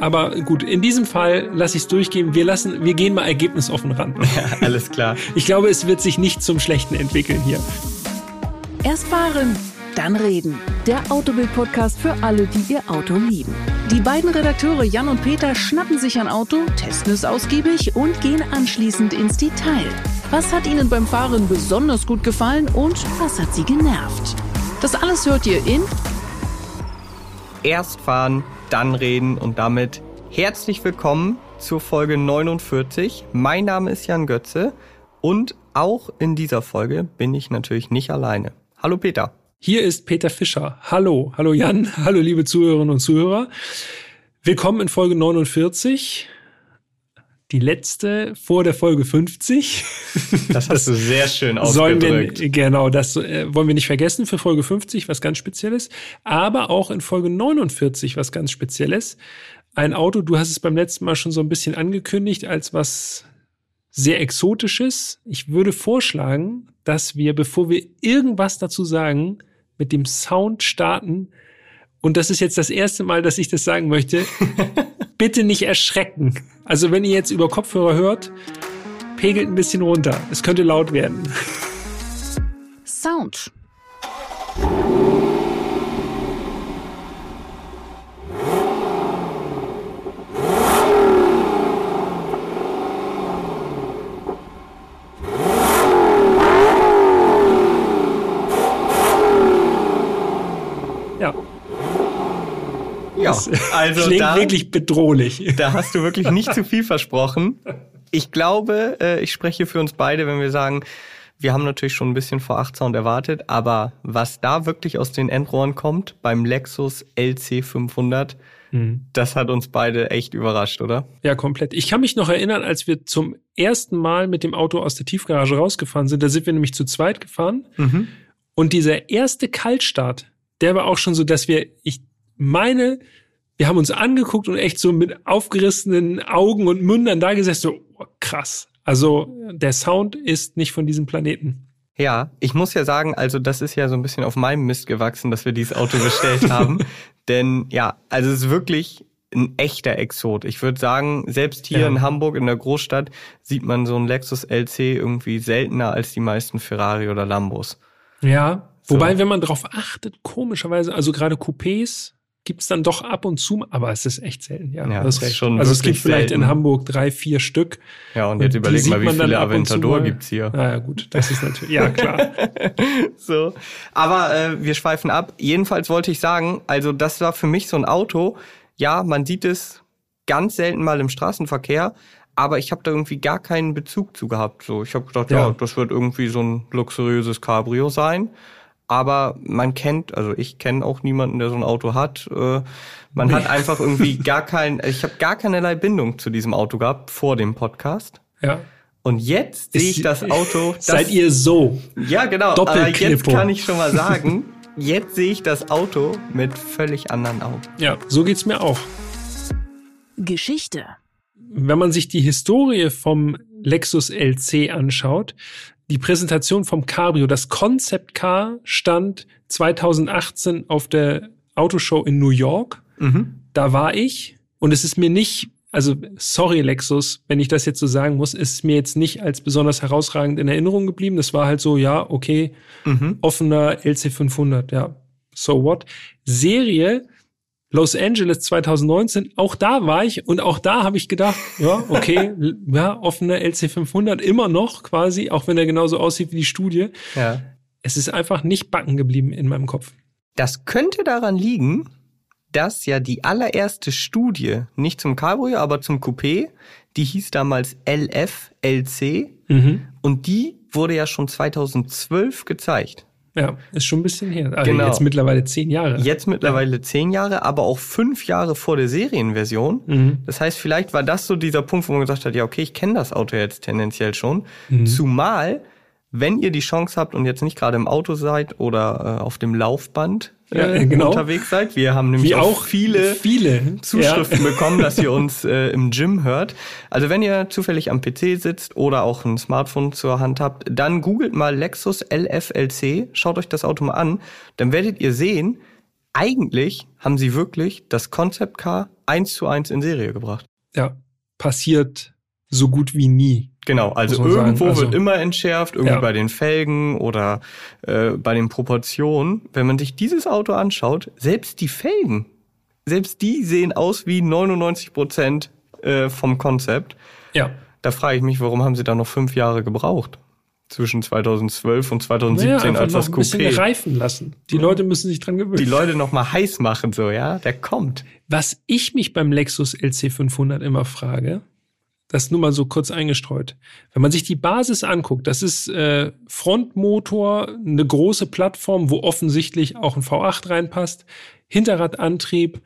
Aber gut, in diesem Fall lasse ich es durchgehen. Wir lassen, wir gehen mal ergebnisoffen ran. Ja, alles klar. Ich glaube, es wird sich nicht zum Schlechten entwickeln hier. Erst fahren, dann reden. Der Autobild-Podcast für alle, die ihr Auto lieben. Die beiden Redakteure Jan und Peter schnappen sich ein Auto, testen es ausgiebig und gehen anschließend ins Detail. Was hat ihnen beim Fahren besonders gut gefallen und was hat sie genervt? Das alles hört ihr in Erst fahren, dann reden und damit herzlich willkommen zur Folge 49. Mein Name ist Jan Götze und auch in dieser Folge bin ich natürlich nicht alleine. Hallo Peter. Hier ist Peter Fischer. Hallo, hallo Jan, hallo liebe Zuhörerinnen und Zuhörer. Willkommen in Folge 49. Die letzte vor der Folge 50. Das hast du sehr schön ausgedrückt. Wir, genau, das äh, wollen wir nicht vergessen für Folge 50, was ganz Spezielles. Aber auch in Folge 49, was ganz Spezielles. Ein Auto, du hast es beim letzten Mal schon so ein bisschen angekündigt, als was sehr Exotisches. Ich würde vorschlagen, dass wir, bevor wir irgendwas dazu sagen, mit dem Sound starten. Und das ist jetzt das erste Mal, dass ich das sagen möchte. Bitte nicht erschrecken. Also wenn ihr jetzt über Kopfhörer hört, pegelt ein bisschen runter. Es könnte laut werden. Sound. Das also klingt da, wirklich bedrohlich. da hast du wirklich nicht zu viel versprochen. Ich glaube, äh, ich spreche für uns beide, wenn wir sagen, wir haben natürlich schon ein bisschen vor 8 Sound erwartet, aber was da wirklich aus den Endrohren kommt beim Lexus LC500, das hat uns beide echt überrascht, oder? Ja, komplett. Ich kann mich noch erinnern, als wir zum ersten Mal mit dem Auto aus der Tiefgarage rausgefahren sind, da sind wir nämlich zu zweit gefahren. Und dieser erste Kaltstart, der war auch schon so, dass wir, ich meine, wir haben uns angeguckt und echt so mit aufgerissenen Augen und Mündern da gesessen, so oh, krass. Also der Sound ist nicht von diesem Planeten. Ja, ich muss ja sagen, also das ist ja so ein bisschen auf meinem Mist gewachsen, dass wir dieses Auto bestellt haben. Denn ja, also es ist wirklich ein echter Exot. Ich würde sagen, selbst hier Ja. in Hamburg in der Großstadt sieht man so einen Lexus LC irgendwie seltener als die meisten Ferrari oder Lambos. Ja. So. Wobei, wenn man darauf achtet, komischerweise, also gerade Coupés gibt's dann doch ab und zu, aber es ist echt selten, ja. Ja, das ist schon also es gibt vielleicht in. Hamburg drei, vier Stück. Ja, und jetzt die überleg sieht mal, wie viele Aventador gibt's hier. Ah, ja, gut, das ist natürlich, ja, klar. So. Aber äh, wir schweifen ab. Jedenfalls wollte ich sagen, also das war für mich so ein Auto. Ja, man sieht es ganz selten mal im Straßenverkehr, aber ich habe da irgendwie gar keinen Bezug zu gehabt. So, ich habe gedacht, ja. Ja. das wird irgendwie so ein luxuriöses Cabrio sein. Aber man kennt, also ich kenne auch niemanden, der so ein Auto hat. Äh, man hat einfach irgendwie gar kein, ich habe gar keinerlei Bindung zu diesem Auto gehabt vor dem Podcast. Ja. Und jetzt sehe ich das Auto. Das, Seid ihr so? ja, genau. Aber jetzt kann ich schon mal sagen, jetzt sehe ich das Auto mit völlig anderen Augen. Ja, so geht's mir auch. Geschichte. Wenn man sich die Historie vom Lexus LC anschaut, die Präsentation vom Cabrio, das Concept Car stand 2018 auf der Autoshow in New York. Da war ich und es ist mir nicht, also sorry Lexus, wenn ich das jetzt so sagen muss, ist mir jetzt nicht als besonders herausragend in Erinnerung geblieben. Das war halt so, ja, okay, offener LC500, ja, so what. Serie Los Angeles 2019, auch da war ich und auch da habe ich gedacht, ja, okay, ja, offener LC500 immer noch quasi, auch wenn er genauso aussieht wie die Studie. Ja. Es ist einfach nicht backen geblieben in meinem Kopf. Das könnte daran liegen, dass ja die allererste Studie, nicht zum Cabrio, aber zum Coupé, die hieß damals LF-LC und die wurde ja schon 2012 gezeigt. Ja, ist schon ein bisschen her. Also Genau. jetzt mittlerweile zehn Jahre. Jetzt mittlerweile zehn Jahre, aber auch fünf Jahre vor der Serienversion. Mhm. Das heißt, vielleicht war das so dieser Punkt, wo man gesagt hat, ja, okay, ich kenne das Auto jetzt tendenziell schon. Mhm. Zumal, wenn ihr die Chance habt und jetzt nicht gerade im Auto seid oder äh, auf dem Laufband äh, Ja, genau. unterwegs seid. Wir haben nämlich Wie auch auch viele viele Zuschriften bekommen, dass ihr uns äh, im Gym hört. Also wenn ihr zufällig am PC sitzt oder auch ein Smartphone zur Hand habt, dann googelt mal Lexus LFLC, schaut euch das Auto mal an, dann werdet ihr sehen, eigentlich haben sie wirklich das Concept Car eins zu eins in Serie gebracht. Ja, passiert so gut wie nie. Genau, also irgendwo Also- wird immer entschärft, irgendwie Ja. bei den Felgen oder äh, bei den Proportionen. Wenn man sich dieses Auto anschaut, selbst die Felgen, selbst die sehen aus wie 99 Prozent äh, vom Konzept. Ja. Da frage ich mich, warum haben sie da noch fünf Jahre gebraucht? Zwischen 2012 und 2017 Naja, als das ein bisschen Coupé. reifen lassen. Die Leute müssen sich dran gewöhnen. Die Leute noch mal heiß machen, so, ja? Der kommt. Was ich mich beim Lexus LC500 immer frage, das nur mal so kurz eingestreut. Wenn man sich die Basis anguckt, das ist äh, Frontmotor, eine große Plattform, wo offensichtlich auch ein V8 reinpasst, Hinterradantrieb.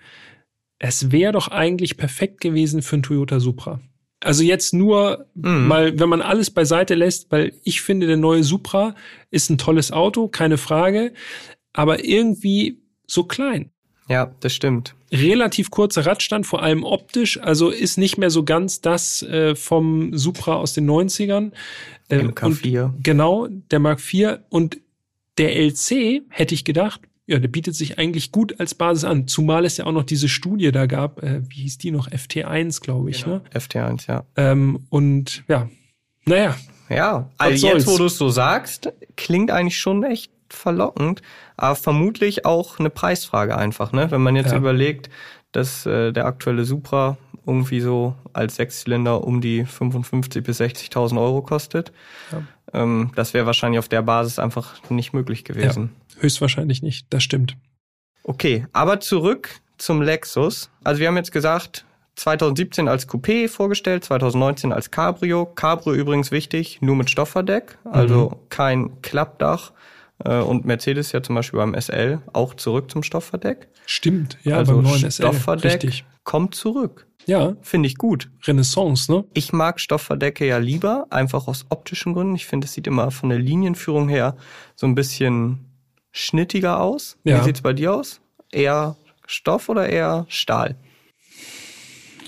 Es wäre doch eigentlich perfekt gewesen für einen Toyota Supra. Also jetzt nur Mhm. mal, wenn man alles beiseite lässt, weil ich finde, der neue Supra ist ein tolles Auto, keine Frage, aber irgendwie so klein Ja, das stimmt. relativ kurzer Radstand, vor allem optisch, also ist nicht mehr so ganz das äh, vom Supra aus den 90ern. Äh, MK4. Und genau, der Mark IV und der LC, hätte ich gedacht, ja, der bietet sich eigentlich gut als Basis an, zumal es ja auch noch diese Studie da gab, äh, wie hieß die noch, FT1, glaube ich, ne? FT1, ja. Ähm, und ja, naja, Ja, also jetzt, wo du es so sagst, klingt eigentlich schon echt verlockend, aber vermutlich auch eine Preisfrage einfach, ne? Wenn man jetzt Ja. überlegt, dass äh, der aktuelle Supra irgendwie so als Sechszylinder um die 55.000 bis 60.000 Euro kostet. Ja. Ähm, das wäre wahrscheinlich auf der Basis einfach nicht möglich gewesen. höchstwahrscheinlich nicht, das stimmt. Okay, aber zurück zum Lexus. Also wir haben jetzt gesagt, 2017 als Coupé vorgestellt, 2019 als Cabrio. Cabrio übrigens wichtig, nur mit Stoffverdeck, also kein Klappdach. Äh, Und Mercedes ja zum Beispiel beim SL auch zurück zum Stoffverdeck. Stimmt, ja, also beim neuen SL. Stoffverdeck Richtig. kommt zurück. Ja, Finde ich gut. Renaissance, ne? Ich mag Stoffverdecke ja lieber, einfach aus optischen Gründen. Ich finde, es sieht immer von der Linienführung her so ein bisschen schnittiger aus. Ja. Wie sieht's bei dir aus? Eher Stoff oder eher Stahl?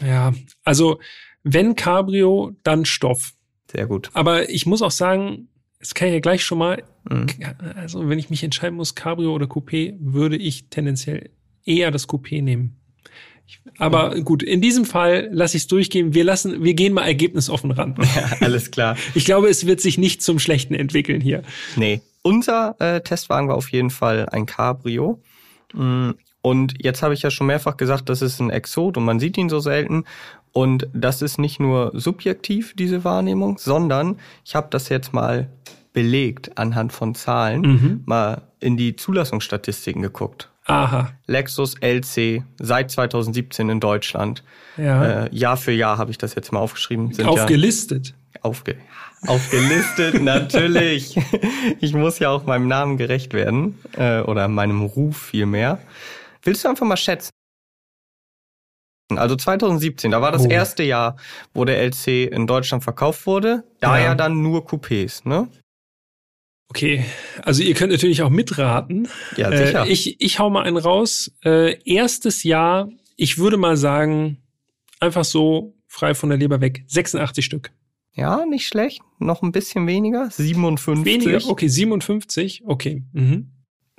Ja, also wenn Cabrio, dann Stoff. Sehr gut. Aber ich muss auch sagen, das kann ich ja gleich schon mal, Mhm. also wenn ich mich entscheiden muss, Cabrio oder Coupé, würde ich tendenziell eher das Coupé nehmen. Ich, aber gut, in diesem Fall lasse ich es durchgehen. Wir lassen, wir gehen mal ergebnisoffen ran. Ja, alles klar. Ich glaube, es wird sich nicht zum Schlechten entwickeln hier. Nee. Unser äh, Testwagen war auf jeden Fall ein Cabrio. Mm, Und jetzt habe ich ja schon mehrfach gesagt, das ist ein Exot und man sieht ihn so selten. Und das ist nicht nur subjektiv, diese Wahrnehmung, sondern ich habe das jetzt mal belegt anhand von Zahlen, Mhm. mal in die Zulassungsstatistiken geguckt. Aha, Lexus LC seit 2017 in Deutschland. ja. Äh, Jahr für Jahr habe ich das jetzt mal aufgeschrieben. Sind ja Aufgelistet. Aufge aufgelistet, natürlich. Ich muss ja auch meinem Namen gerecht werden. Äh, oder meinem Ruf vielmehr. Willst du einfach mal schätzen? Also 2017, da war das Oh. erste Jahr, wo der LC in Deutschland verkauft wurde. Da Ja. ja dann nur Coupés, ne? Okay, also ihr könnt natürlich auch mitraten. Ja, sicher. Äh, ich, ich hau mal einen raus. Äh, erstes Jahr, ich würde mal sagen, einfach so frei von der Leber weg, 86 Stück. ja, nicht schlecht. Noch ein bisschen weniger. 57. Weniger? Okay, 57. Okay. Mhm.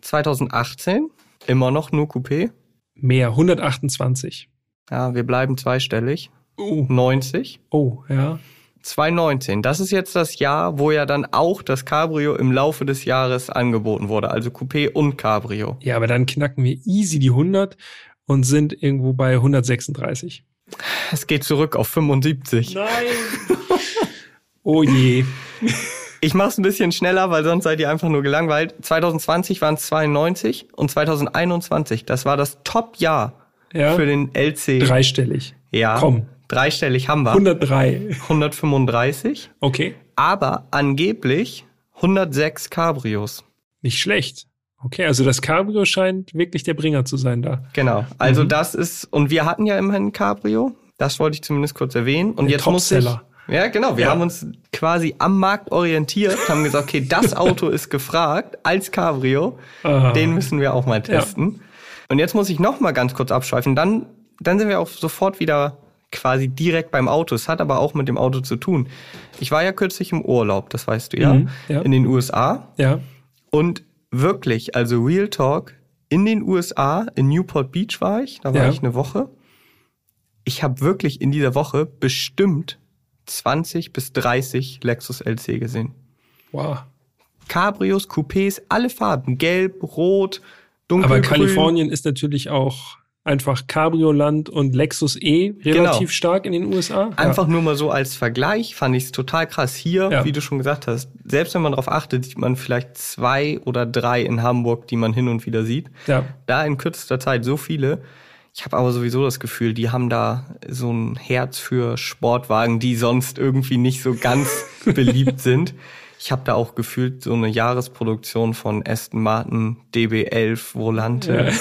2018, immer noch nur Coupé. Mehr, 128. Ja, wir bleiben zweistellig. Oh, 90. oh, ja. 2019, das ist jetzt das Jahr, wo ja dann auch das Cabrio im Laufe des Jahres angeboten wurde, also Coupé und Cabrio. Ja, aber dann knacken wir easy die 100 und sind irgendwo bei 136. Es geht zurück auf 75. Nein. oh je. Ich mach's ein bisschen schneller, weil sonst seid ihr einfach nur gelangweilt. 2020 waren es 92 und 2021, das war das Top-Jahr Ja. für den LC. Dreistellig. Ja, Komm. dreistellig haben wir. 103. 135, Okay. aber angeblich 106 Cabrios. Nicht schlecht. Okay, also das Cabrio scheint wirklich der Bringer zu sein da. Genau. Also Mhm. das ist, und wir hatten ja immerhin ein Cabrio. Das wollte ich zumindest kurz erwähnen. Und Der jetzt muss ich, ja genau, wir Ja. haben uns quasi am Markt orientiert, haben gesagt, okay, das Auto ist gefragt als Cabrio. Ah. Den müssen wir auch mal testen. Und jetzt muss ich noch mal ganz kurz abschweifen. Dann, dann sind wir auch sofort wieder quasi direkt beim Auto. Es hat aber auch mit dem Auto zu tun. Ich war ja kürzlich im Urlaub, das weißt du ja, Mhm, ja. in den USA. Ja. Und wirklich, also Real Talk, in den USA, in Newport Beach war ich, da war Ja. ich eine Woche. Ich habe wirklich in dieser Woche bestimmt 20 bis 30 Lexus LC gesehen. Wow. Cabrios, Coupés, alle Farben, gelb, rot, dunkelgrün. Aber Kalifornien ist natürlich auch einfach Cabrio-Land und Lexus E relativ Genau. stark in den USA. Einfach nur mal so als Vergleich fand ich es total krass. Hier, Ja. wie du schon gesagt hast, selbst wenn man darauf achtet, sieht man vielleicht zwei oder drei in Hamburg, die man hin und wieder sieht. Ja. ja. Da in kürzester Zeit so viele. Ich habe aber sowieso das Gefühl, die haben da so ein Herz für Sportwagen, die sonst irgendwie nicht so ganz beliebt sind. Ich habe da auch gefühlt so eine Jahresproduktion von Aston Martin DB11 Volante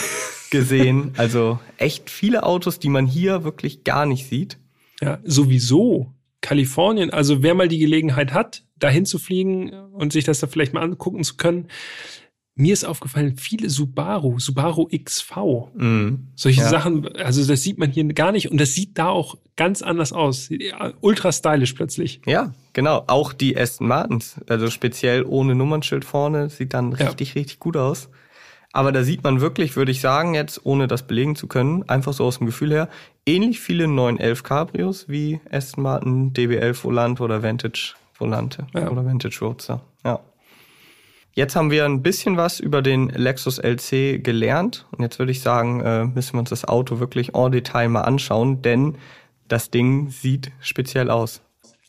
gesehen. Also echt viele Autos, die man hier wirklich gar nicht sieht. Ja, sowieso. Kalifornien, also wer mal die Gelegenheit hat, dahin zu fliegen und sich das da vielleicht mal angucken zu können. Mir ist aufgefallen, viele Subaru, Subaru XV, Mhm. solche Ja. Sachen, also das sieht man hier gar nicht und das sieht da auch ganz anders aus. Ultra stylisch plötzlich. Ja, genau. Auch die Aston Martins, also speziell ohne Nummernschild vorne, sieht dann Ja. richtig, richtig gut aus. Aber da sieht man wirklich, würde ich sagen, jetzt ohne das belegen zu können, einfach so aus dem Gefühl her, ähnlich viele 911 Cabrios wie Aston Martin DB11 Volante oder Vantage Volante Ja. oder Vantage Roadster. Ja. Jetzt haben wir ein bisschen was über den Lexus LC gelernt und jetzt würde ich sagen, äh, müssen wir uns das Auto wirklich en Detail mal anschauen, denn das Ding sieht speziell aus.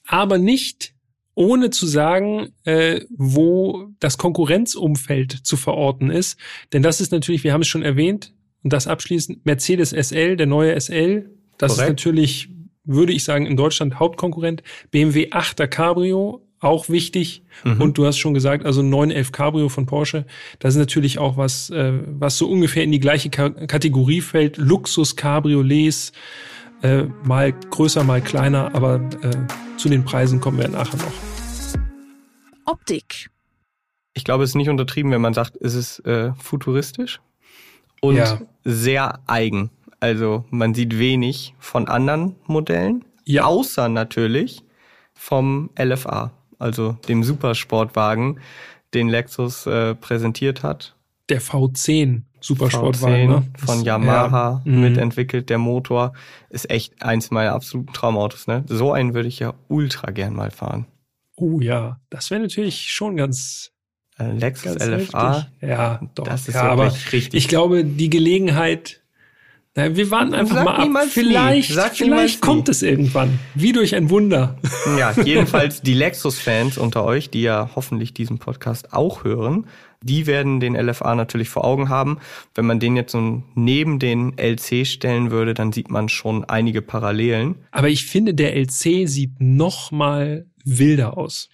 Aber nicht ohne zu sagen, äh, wo das Konkurrenzumfeld zu verorten ist. Denn das ist natürlich, wir haben es schon erwähnt, und das abschließend, Mercedes SL, der neue SL, das Korrekt. ist natürlich, würde ich sagen, in Deutschland Hauptkonkurrent. BMW 8er Cabrio, auch wichtig. Und du hast schon gesagt, also 911 Cabrio von Porsche, das ist natürlich auch was, äh, was so ungefähr in die gleiche Ka Kategorie fällt. Luxus Cabriolets, äh, mal größer, mal kleiner, aber äh, zu den Preisen kommen wir nachher noch. Optik. Ich glaube, es ist nicht untertrieben, wenn man sagt, es ist äh, futuristisch und Ja. sehr eigen. Also man sieht wenig von anderen Modellen, Ja. außer natürlich vom LFA, also dem Supersportwagen, den Lexus äh, präsentiert hat. Der V10 Supersportwagen, V10 ne? von Yamaha ja. Mhm. mitentwickelt. Der Motor ist echt eins meiner absoluten Traumautos. Ne? So einen würde ich ja ultra gern mal fahren. Oh ja, das wäre natürlich schon ganz, Äh, Lexus ganz LFA, heftig. Ja, doch. das ist ja, aber richtig ich glaube, die Gelegenheit, na, wir warten einfach Sag mal ab. Vielleicht, vielleicht kommt nie. es irgendwann. Wie durch ein Wunder. Ja, jedenfalls die Lexus-Fans unter euch, die ja hoffentlich diesen Podcast auch hören, die werden den LFA natürlich vor Augen haben. Wenn man den jetzt so neben den LC stellen würde, dann sieht man schon einige Parallelen. Aber ich finde, der LC sieht noch mal wilder aus.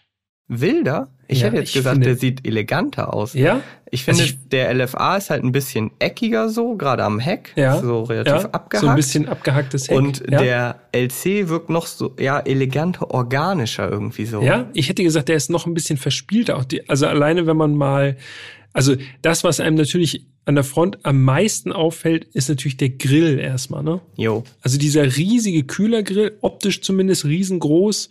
Wilder? Ich Ja, hätte jetzt ich gesagt, der sieht eleganter aus. Ja? Ich finde, Also ich- der LFA ist halt ein bisschen eckiger so, gerade am Heck, Ja. so relativ ja, abgehackt. So ein bisschen abgehacktes Heck. Und ja. der LC wirkt noch so, ja, eleganter, organischer irgendwie so. Ja, ich hätte gesagt, der ist noch ein bisschen verspielter. Auch die, also alleine, wenn man mal, also das, was einem natürlich an der Front am meisten auffällt, ist natürlich der Grill erstmal, ne? Jo. Also dieser riesige Kühlergrill, optisch zumindest riesengroß.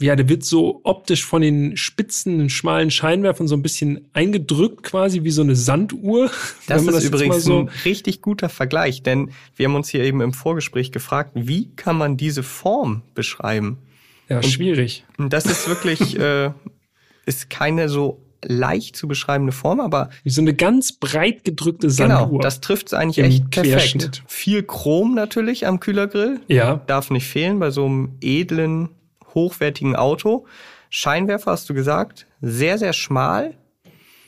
Ja, der wird so optisch von den spitzen, schmalen Scheinwerfern so ein bisschen eingedrückt, quasi wie so eine Sanduhr. Das ist jetzt übrigens mal ein richtig guter Vergleich, denn wir haben uns hier eben im Vorgespräch gefragt, wie kann man diese Form beschreiben? Ja, schwierig. Und das ist wirklich, äh, ist keine so leicht zu beschreibende Form, aber Wie so eine ganz breit gedrückte genau, Sanduhr. das trifft es eigentlich echt perfekt. Viel Chrom natürlich am Kühlergrill, ja, darf nicht fehlen bei so einem edlen, hochwertigen Auto. Scheinwerfer hast du gesagt, sehr, sehr schmal,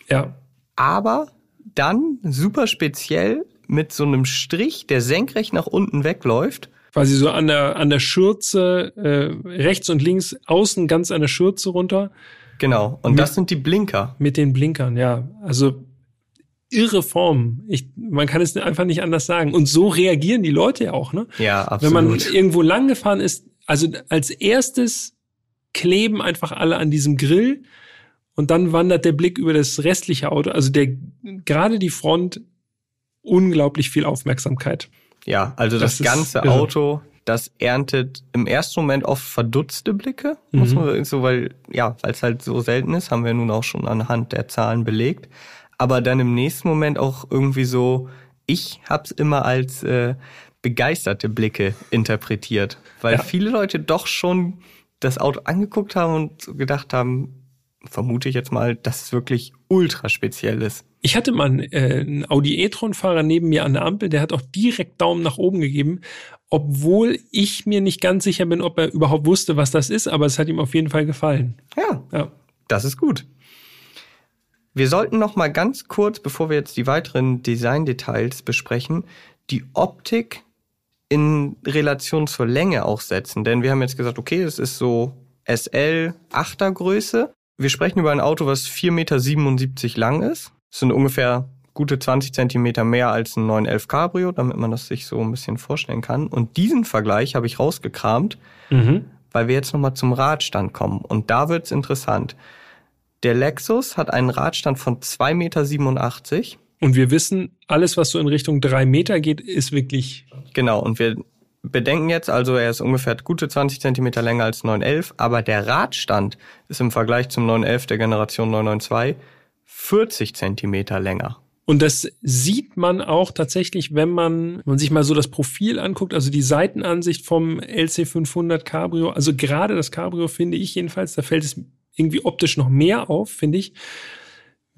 ja. aber dann super speziell mit so einem Strich, der senkrecht nach unten wegläuft. quasi so an der an der Schürze äh, rechts und links außen ganz an der Schürze runter Genau. Und Mit- das sind die Blinker. mit den Blinkern. Ja, also irre Form. Ich, man kann es einfach nicht anders sagen. Und so reagieren die Leute ja auch. Ne? Ja, Wenn man absolut. irgendwo lang gefahren ist, also als erstes kleben einfach alle an diesem Grill und dann wandert der Blick über das restliche Auto. Also der gerade die Front unglaublich viel Aufmerksamkeit. Ja, also das, Das ganze. Auto, das erntet im ersten Moment oft verdutzte Blicke, muss Mhm. man so, weil, ja, weil es halt so selten ist, haben wir nun auch schon anhand der Zahlen belegt. aber dann im nächsten Moment auch irgendwie so, ich hab's immer als äh, begeisterte Blicke interpretiert, weil ja. viele Leute doch schon das Auto angeguckt haben und gedacht haben, vermute ich jetzt mal, dass es wirklich ultra speziell ist. Ich hatte mal einen, äh, einen Audi e-tron-Fahrer neben mir an der Ampel, der hat auch direkt Daumen nach oben gegeben, obwohl ich mir nicht ganz sicher bin, ob er überhaupt wusste, was das ist, aber es hat ihm auf jeden Fall gefallen. Ja, ja. das ist gut. Wir sollten noch mal ganz kurz, bevor wir jetzt die weiteren Designdetails besprechen, die Optik in Relation zur Länge auch setzen. Denn wir haben jetzt gesagt, okay, es ist so SL 8er Größe. Wir sprechen über ein Auto, was 4,77 Meter lang ist. Das sind ungefähr gute 20 Zentimeter mehr als ein 911 Cabrio, damit man das sich so ein bisschen vorstellen kann. Und diesen Vergleich habe ich rausgekramt, mhm. weil wir jetzt nochmal zum Radstand kommen. Und da wird's interessant. Der Lexus hat einen Radstand von 2,87 Meter. Und wir wissen, alles, was so in Richtung drei Meter geht, ist wirklich. Genau, und wir bedenken jetzt, also er ist ungefähr gute 20 Zentimeter länger als 911, aber der Radstand ist im Vergleich zum 911 der Generation 992 40 Zentimeter länger. Und das sieht man auch tatsächlich, wenn man, wenn man sich mal so das Profil anguckt, also die Seitenansicht vom LC500 Cabrio. Also gerade das Cabrio finde ich jedenfalls, da fällt es irgendwie optisch noch mehr auf, finde ich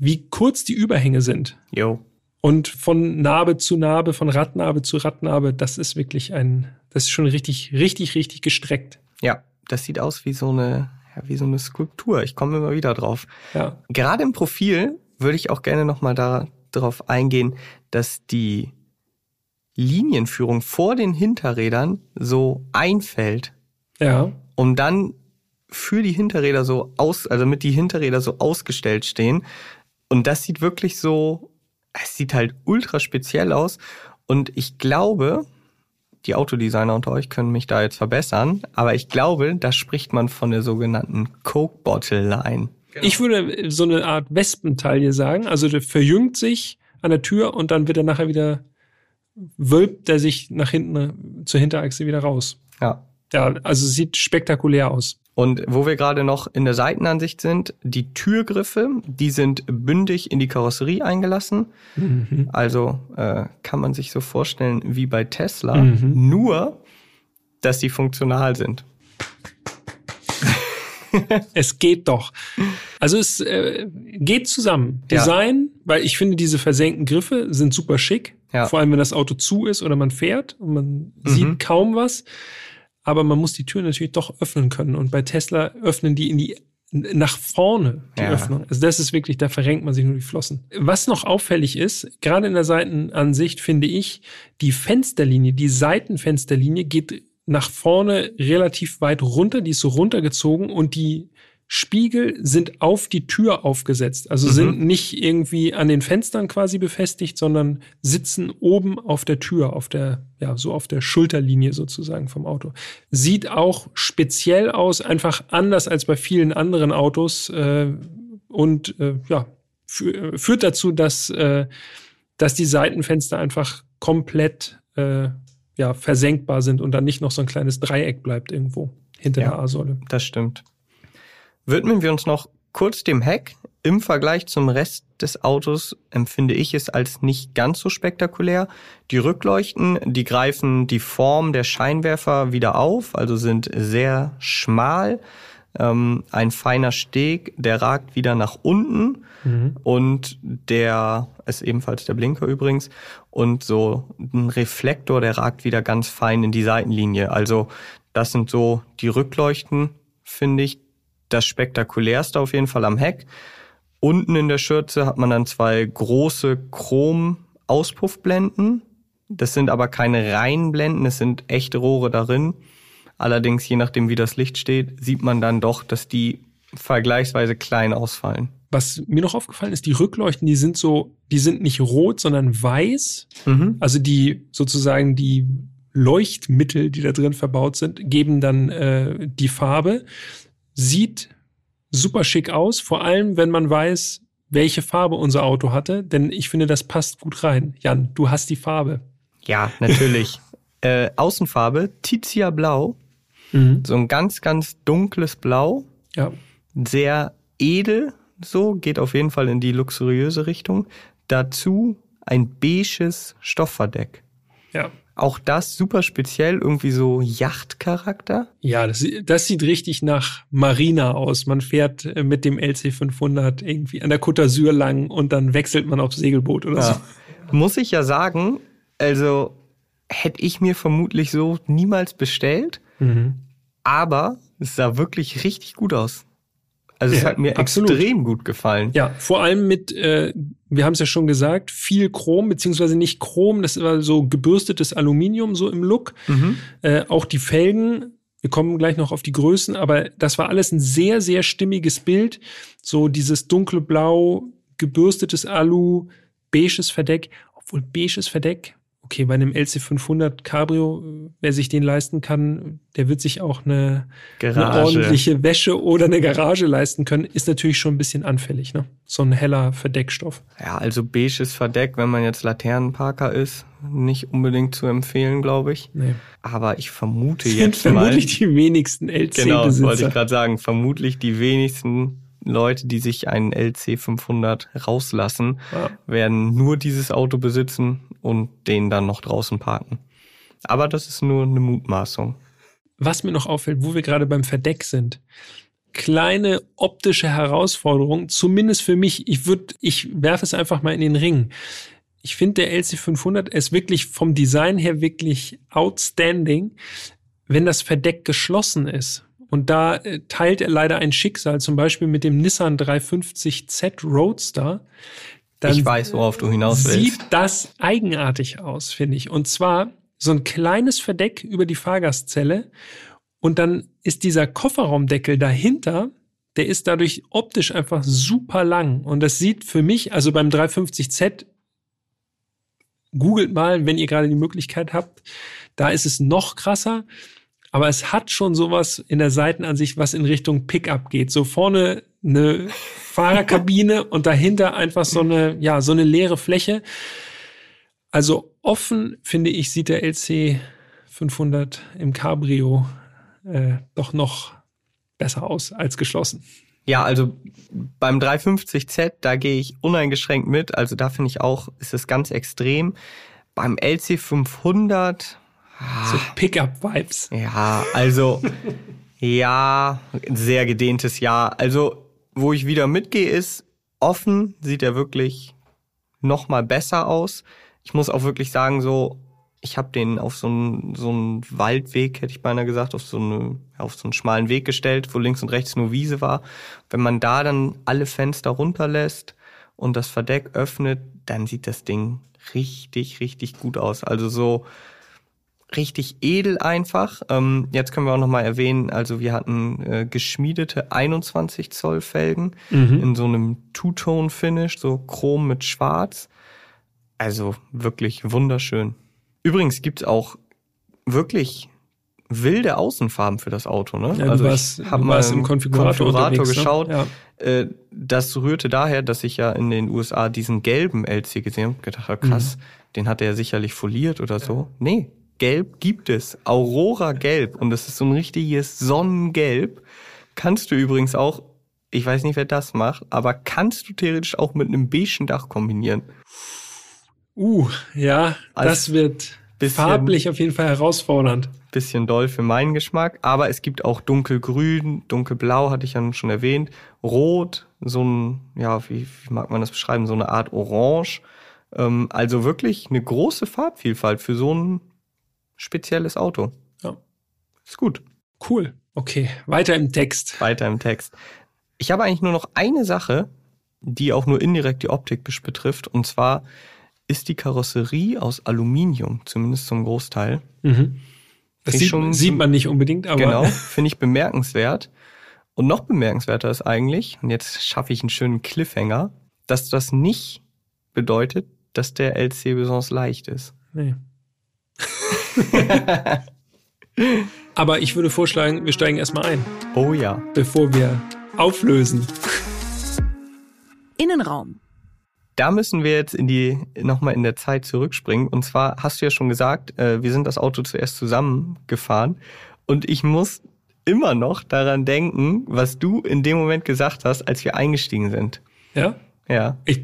wie kurz die Überhänge sind. Jo. Und von Narbe zu Narbe, von Radnarbe zu Radnarbe, das ist wirklich ein, das ist schon richtig, richtig, richtig gestreckt. Ja, das sieht aus wie so eine, ja, wie so eine Skulptur. Ich komme immer wieder drauf. Ja. Gerade im Profil würde ich auch gerne nochmal da, darauf eingehen, dass die Linienführung vor den Hinterrädern so einfällt. Ja. Um dann für die Hinterräder so aus, also mit die Hinterräder so ausgestellt stehen, und das sieht wirklich so, es sieht halt ultra speziell aus. Und ich glaube, die Autodesigner unter euch können mich da jetzt verbessern, aber ich glaube, da spricht man von der sogenannten Coke Bottle Line. Genau. Ich würde so eine Art Wespentaille sagen. Also der verjüngt sich an der Tür und dann wird er nachher wieder, wölbt er sich nach hinten zur Hinterachse wieder raus. Ja. Ja, also sieht spektakulär aus. Und wo wir gerade noch in der Seitenansicht sind, die Türgriffe, die sind bündig in die Karosserie eingelassen. Mhm. Also äh, kann man sich so vorstellen wie bei Tesla, mhm. nur dass sie funktional sind. es geht doch. Also es äh, geht zusammen. Design, ja. weil ich finde, diese versenkten Griffe sind super schick. Ja. Vor allem, wenn das Auto zu ist oder man fährt und man mhm. sieht kaum was aber man muss die Tür natürlich doch öffnen können. Und bei Tesla öffnen die in die nach vorne die ja. Öffnung. Also das ist wirklich, da verrenkt man sich nur die Flossen. Was noch auffällig ist, gerade in der Seitenansicht finde ich, die Fensterlinie, die Seitenfensterlinie geht nach vorne relativ weit runter, die ist so runtergezogen und die Spiegel sind auf die Tür aufgesetzt. Also mhm. sind nicht irgendwie an den Fenstern quasi befestigt, sondern sitzen oben auf der Tür, auf der, ja, so auf der Schulterlinie sozusagen vom Auto. Sieht auch speziell aus, einfach anders als bei vielen anderen Autos äh, und äh, ja, fü führt dazu, dass, äh, dass die Seitenfenster einfach komplett äh, ja, versenkbar sind und dann nicht noch so ein kleines Dreieck bleibt irgendwo hinter ja, der A-Säule. Das stimmt widmen wir uns noch kurz dem Heck. Im Vergleich zum Rest des Autos empfinde ich es als nicht ganz so spektakulär. Die Rückleuchten, die greifen die Form der Scheinwerfer wieder auf, also sind sehr schmal. Ähm, ein feiner Steg, der ragt wieder nach unten mhm. und der ist ebenfalls der Blinker übrigens und so ein Reflektor, der ragt wieder ganz fein in die Seitenlinie. Also das sind so die Rückleuchten, finde ich, das spektakulärste auf jeden Fall am Heck. Unten in der Schürze hat man dann zwei große Chrom-Auspuffblenden. Das sind aber keine reinen Blenden, es sind echte Rohre darin. Allerdings, je nachdem wie das Licht steht, sieht man dann doch, dass die vergleichsweise klein ausfallen. Was mir noch aufgefallen ist, die Rückleuchten, die sind so, die sind nicht rot, sondern weiß. Mhm. Also die sozusagen die Leuchtmittel, die da drin verbaut sind, geben dann äh, die Farbe sieht super schick aus, vor allem wenn man weiß, welche Farbe unser Auto hatte, denn ich finde, das passt gut rein. Jan, du hast die Farbe. Ja, natürlich. äh, Außenfarbe, Tizia Blau. Mhm. So ein ganz, ganz dunkles Blau. Ja. Sehr edel, so, geht auf jeden Fall in die luxuriöse Richtung. Dazu ein beiges Stoffverdeck. Ja. Auch das super speziell, irgendwie so Yachtcharakter. Ja, das, das sieht richtig nach Marina aus. Man fährt äh, mit dem LC500 irgendwie an der Côte d'Azur lang und dann wechselt man aufs Segelboot oder ja. so. Muss ich ja sagen, also hätte ich mir vermutlich so niemals bestellt, mhm. aber es sah wirklich richtig gut aus. Also es ja, hat mir absolut. extrem gut gefallen. Ja, vor allem mit, äh, wir haben es ja schon gesagt, viel Chrom, beziehungsweise nicht Chrom, das war so gebürstetes Aluminium so im Look. Mhm. Äh, auch die Felgen, wir kommen gleich noch auf die Größen, aber das war alles ein sehr, sehr stimmiges Bild. So dieses dunkle Blau, gebürstetes Alu, beiges Verdeck, obwohl beiges Verdeck okay, bei einem LC500 Cabrio, wer sich den leisten kann, der wird sich auch eine, eine, ordentliche Wäsche oder eine Garage leisten können, ist natürlich schon ein bisschen anfällig, ne? So ein heller Verdeckstoff. Ja, also beiges Verdeck, wenn man jetzt Laternenparker ist, nicht unbedingt zu empfehlen, glaube ich. Nee. Aber ich vermute Sind jetzt vermutlich mal, die wenigsten LC-Besitzer. Genau, wollte ich gerade sagen, vermutlich die wenigsten Leute, die sich einen LC 500 rauslassen, ja. werden nur dieses Auto besitzen und den dann noch draußen parken. Aber das ist nur eine Mutmaßung. Was mir noch auffällt, wo wir gerade beim Verdeck sind. Kleine optische Herausforderung, zumindest für mich. Ich würde, ich werfe es einfach mal in den Ring. Ich finde, der LC500 ist wirklich vom Design her wirklich outstanding, wenn das Verdeck geschlossen ist. Und da äh, teilt er leider ein Schicksal, zum Beispiel mit dem Nissan 350Z Roadster. Dann ich weiß, worauf du hinaus willst. Sieht das eigenartig aus, finde ich. Und zwar so ein kleines Verdeck über die Fahrgastzelle und dann ist dieser Kofferraumdeckel dahinter, der ist dadurch optisch einfach super lang. Und das sieht für mich, also beim 350Z, googelt mal, wenn ihr gerade die Möglichkeit habt, da ist es noch krasser aber es hat schon sowas in der Seitenansicht, was in Richtung Pickup geht. So vorne eine Fahrerkabine und dahinter einfach so eine, ja, so eine leere Fläche. Also offen, finde ich, sieht der LC 500 im Cabrio äh, doch noch besser aus als geschlossen. Ja, also beim 350Z, da gehe ich uneingeschränkt mit. Also da finde ich auch, ist es ganz extrem. Beim LC 500, so Pickup-Vibes. Ja, also ja, sehr gedehntes Ja. Also, wo ich wieder mitgehe, ist, offen sieht er wirklich noch mal besser aus. Ich muss auch wirklich sagen, so, ich habe den auf so einen, so Waldweg, hätte ich beinahe gesagt, auf so, eine, auf so einen schmalen Weg gestellt, wo links und rechts nur Wiese war. Wenn man da dann alle Fenster runterlässt und das Verdeck öffnet, dann sieht das Ding richtig, richtig gut aus. Also so, richtig edel einfach. Ähm, jetzt können wir auch nochmal erwähnen, also wir hatten äh, geschmiedete 21 Zoll Felgen mhm. in so einem Two-Tone-Finish, so Chrom mit Schwarz. Also wirklich wunderschön. Übrigens gibt's auch wirklich wilde Außenfarben für das Auto. Ne? Ja, also warst, ich habe mal im Konfigurator, Konfigurator ne? geschaut. Ne? Ja. Äh, das rührte daher, dass ich ja in den USA diesen gelben LC gesehen habe. Gedacht habe, krass, mhm. den hat er sicherlich foliert oder so. Nee, Gelb gibt es. Aurora Gelb. Und das ist so ein richtiges Sonnengelb. Kannst du übrigens auch, ich weiß nicht, wer das macht, aber kannst du theoretisch auch mit einem beigen Dach kombinieren. Uh, ja, Als das wird farblich auf jeden Fall herausfordernd. Bisschen doll für meinen Geschmack, aber es gibt auch dunkelgrün, dunkelblau hatte ich ja schon erwähnt, rot, so ein, ja, wie, wie mag man das beschreiben, so eine Art Orange. Ähm, also wirklich eine große Farbvielfalt für so ein spezielles Auto. Ja. Ist gut. Cool. Okay, weiter im Text. Weiter im Text. Ich habe eigentlich nur noch eine Sache, die auch nur indirekt die Optik betrifft. Und zwar ist die Karosserie aus Aluminium, zumindest zum Großteil. Mhm. Das sieht, schon, sieht, man nicht unbedingt, aber. Genau, finde ich bemerkenswert. Und noch bemerkenswerter ist eigentlich, und jetzt schaffe ich einen schönen Cliffhanger, dass das nicht bedeutet, dass der LC besonders leicht ist. Nee. Aber ich würde vorschlagen, wir steigen erstmal ein. Oh ja. Bevor wir auflösen. Innenraum. Da müssen wir jetzt in die nochmal in der Zeit zurückspringen. Und zwar hast du ja schon gesagt, äh, wir sind das Auto zuerst zusammengefahren. Und ich muss immer noch daran denken, was du in dem Moment gesagt hast, als wir eingestiegen sind. Ja? Ja. Ich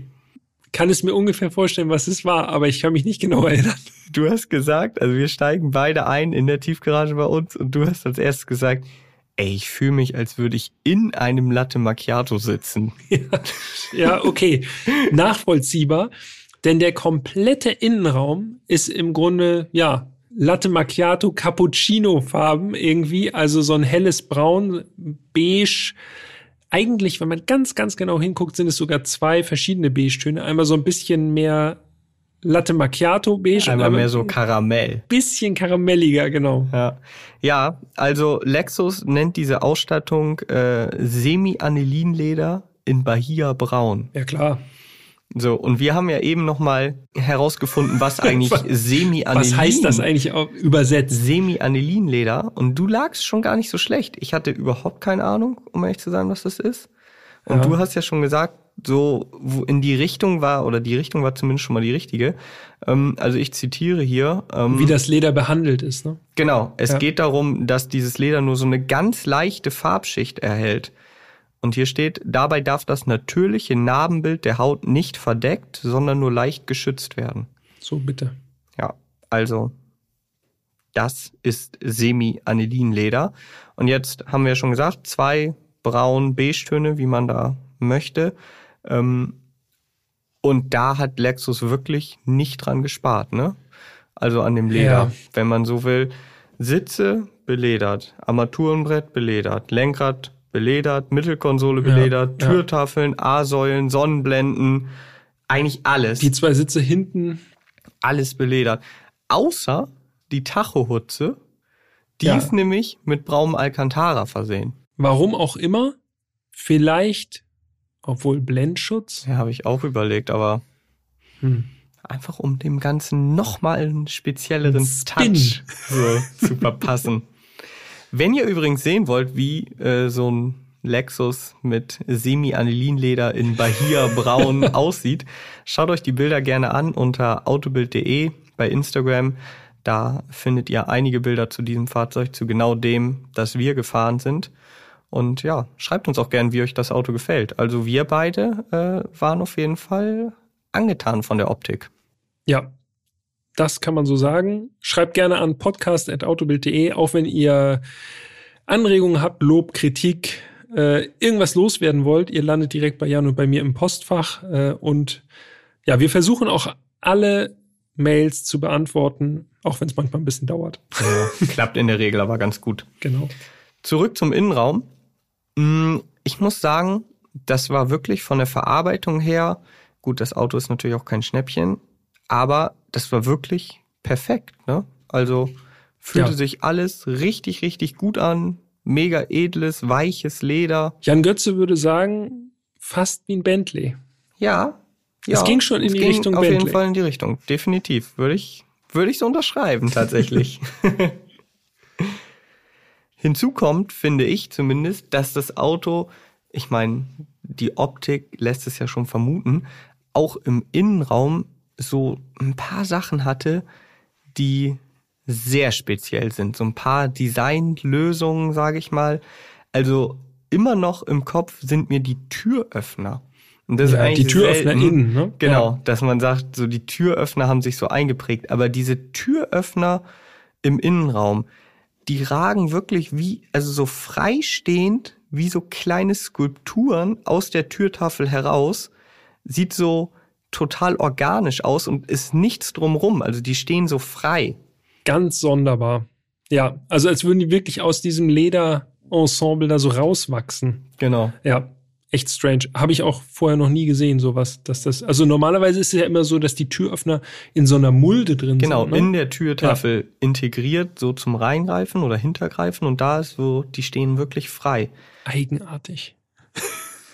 kann es mir ungefähr vorstellen, was es war, aber ich kann mich nicht genau erinnern. Du hast gesagt, also wir steigen beide ein in der Tiefgarage bei uns und du hast als erstes gesagt, ey, ich fühle mich, als würde ich in einem Latte Macchiato sitzen. Ja, ja okay. Nachvollziehbar. Denn der komplette Innenraum ist im Grunde, ja, Latte Macchiato Cappuccino Farben irgendwie, also so ein helles Braun, beige. Eigentlich, wenn man ganz, ganz genau hinguckt, sind es sogar zwei verschiedene Beige-Töne. Einmal so ein bisschen mehr Latte Macchiato beige. Einmal mehr so Karamell. Bisschen karamelliger, genau. Ja. ja, also Lexus nennt diese Ausstattung äh, Semi-Anilinleder in Bahia Braun. Ja, klar. So, und wir haben ja eben nochmal herausgefunden, was eigentlich Semi-Anilin... Was heißt das eigentlich auch übersetzt? Semi-Anilinleder. Und du lagst schon gar nicht so schlecht. Ich hatte überhaupt keine Ahnung, um ehrlich zu sagen, was das ist. Und Ja. du hast ja schon gesagt, so wo in die Richtung war, oder die Richtung war zumindest schon mal die richtige. Ähm, also ich zitiere hier. Ähm, Wie das Leder behandelt ist, ne? Genau, es Ja. geht darum, dass dieses Leder nur so eine ganz leichte Farbschicht erhält. Und hier steht, dabei darf das natürliche Narbenbild der Haut nicht verdeckt, sondern nur leicht geschützt werden. So, bitte. Ja, also das ist Semi-Anilinleder. Und jetzt haben wir schon gesagt, zwei braun-beige-Töne, wie man da möchte. Ähm, und da hat Lexus wirklich nicht dran gespart, ne? Also an dem Leder, Ja. wenn man so will. Sitze beledert, Armaturenbrett beledert, Lenkrad beledert, Mittelkonsole Ja, beledert, ja. Türtafeln, A-Säulen, Sonnenblenden, eigentlich alles Die zwei Sitze hinten, alles beledert. Außer die Tachohutze, die Ja. ist nämlich mit braunem Alcantara versehen. warum auch immer, vielleicht, obwohl Blendschutz. Ja, habe ich auch überlegt, aber Hm. einfach um dem Ganzen nochmal einen spezielleren. Touch so zu verpassen. Wenn ihr übrigens sehen wollt, wie äh, so ein Lexus mit Semi-Anilinleder in Bahia Braun aussieht, schaut euch die Bilder gerne an unter autobild.de bei Instagram. Da findet ihr einige Bilder zu diesem Fahrzeug, zu genau dem, das wir gefahren sind. Und ja, schreibt uns auch gern, wie euch das Auto gefällt. Also wir beide äh, waren auf jeden Fall angetan von der Optik. Ja, das kann man so sagen. Schreibt gerne an podcast.autobild.de, auch wenn ihr Anregungen habt, Lob, Kritik, äh, irgendwas loswerden wollt. Ihr landet direkt bei Jan und bei mir im Postfach. Äh, und ja, wir versuchen auch alle Mails zu beantworten, auch wenn es manchmal ein bisschen dauert. Ja, klappt in der Regel aber ganz gut. Genau. Zurück zum Innenraum. Mm, Ich muss sagen, das war wirklich von der Verarbeitung her, gut, das Auto ist natürlich auch kein Schnäppchen, aber das war wirklich perfekt. Ne? Also fühlte Ja. sich alles richtig, richtig gut an. Mega edles, weiches Leder. Jan Götze würde sagen, fast wie ein Bentley. Ja. Es ja, ging schon in es die ging Richtung Auf jeden Bentley. Fall in die Richtung, definitiv. Würde ich, würde ich so unterschreiben, tatsächlich. Hinzu kommt, finde ich zumindest, dass das Auto, ich meine, die Optik lässt es ja schon vermuten, auch im Innenraum so ein paar Sachen hatte, die sehr speziell sind. So ein paar Designlösungen, sage ich mal. Also immer noch im Kopf sind mir die Türöffner. Und das Ja, ist eigentlich die Türöffner selten. innen, ne? Genau, Ja. dass man sagt, so die Türöffner haben sich so eingeprägt. Aber diese Türöffner im Innenraum, die ragen wirklich wie, also so freistehend, wie so kleine Skulpturen aus der Türtafel heraus. Sieht so total organisch aus und ist nichts drumrum. Also die stehen so frei. Ganz sonderbar. Ja, also als würden die wirklich aus diesem Lederensemble da so rauswachsen. Genau. Ja, echt strange. Habe ich auch vorher noch nie gesehen, sowas, dass das. Also normalerweise ist es ja immer so, dass die Türöffner in so einer Mulde drin Genau, sind. ne? in der Türtafel integriert, so zum Reingreifen oder Hintergreifen und da ist so, die stehen wirklich frei. Eigenartig.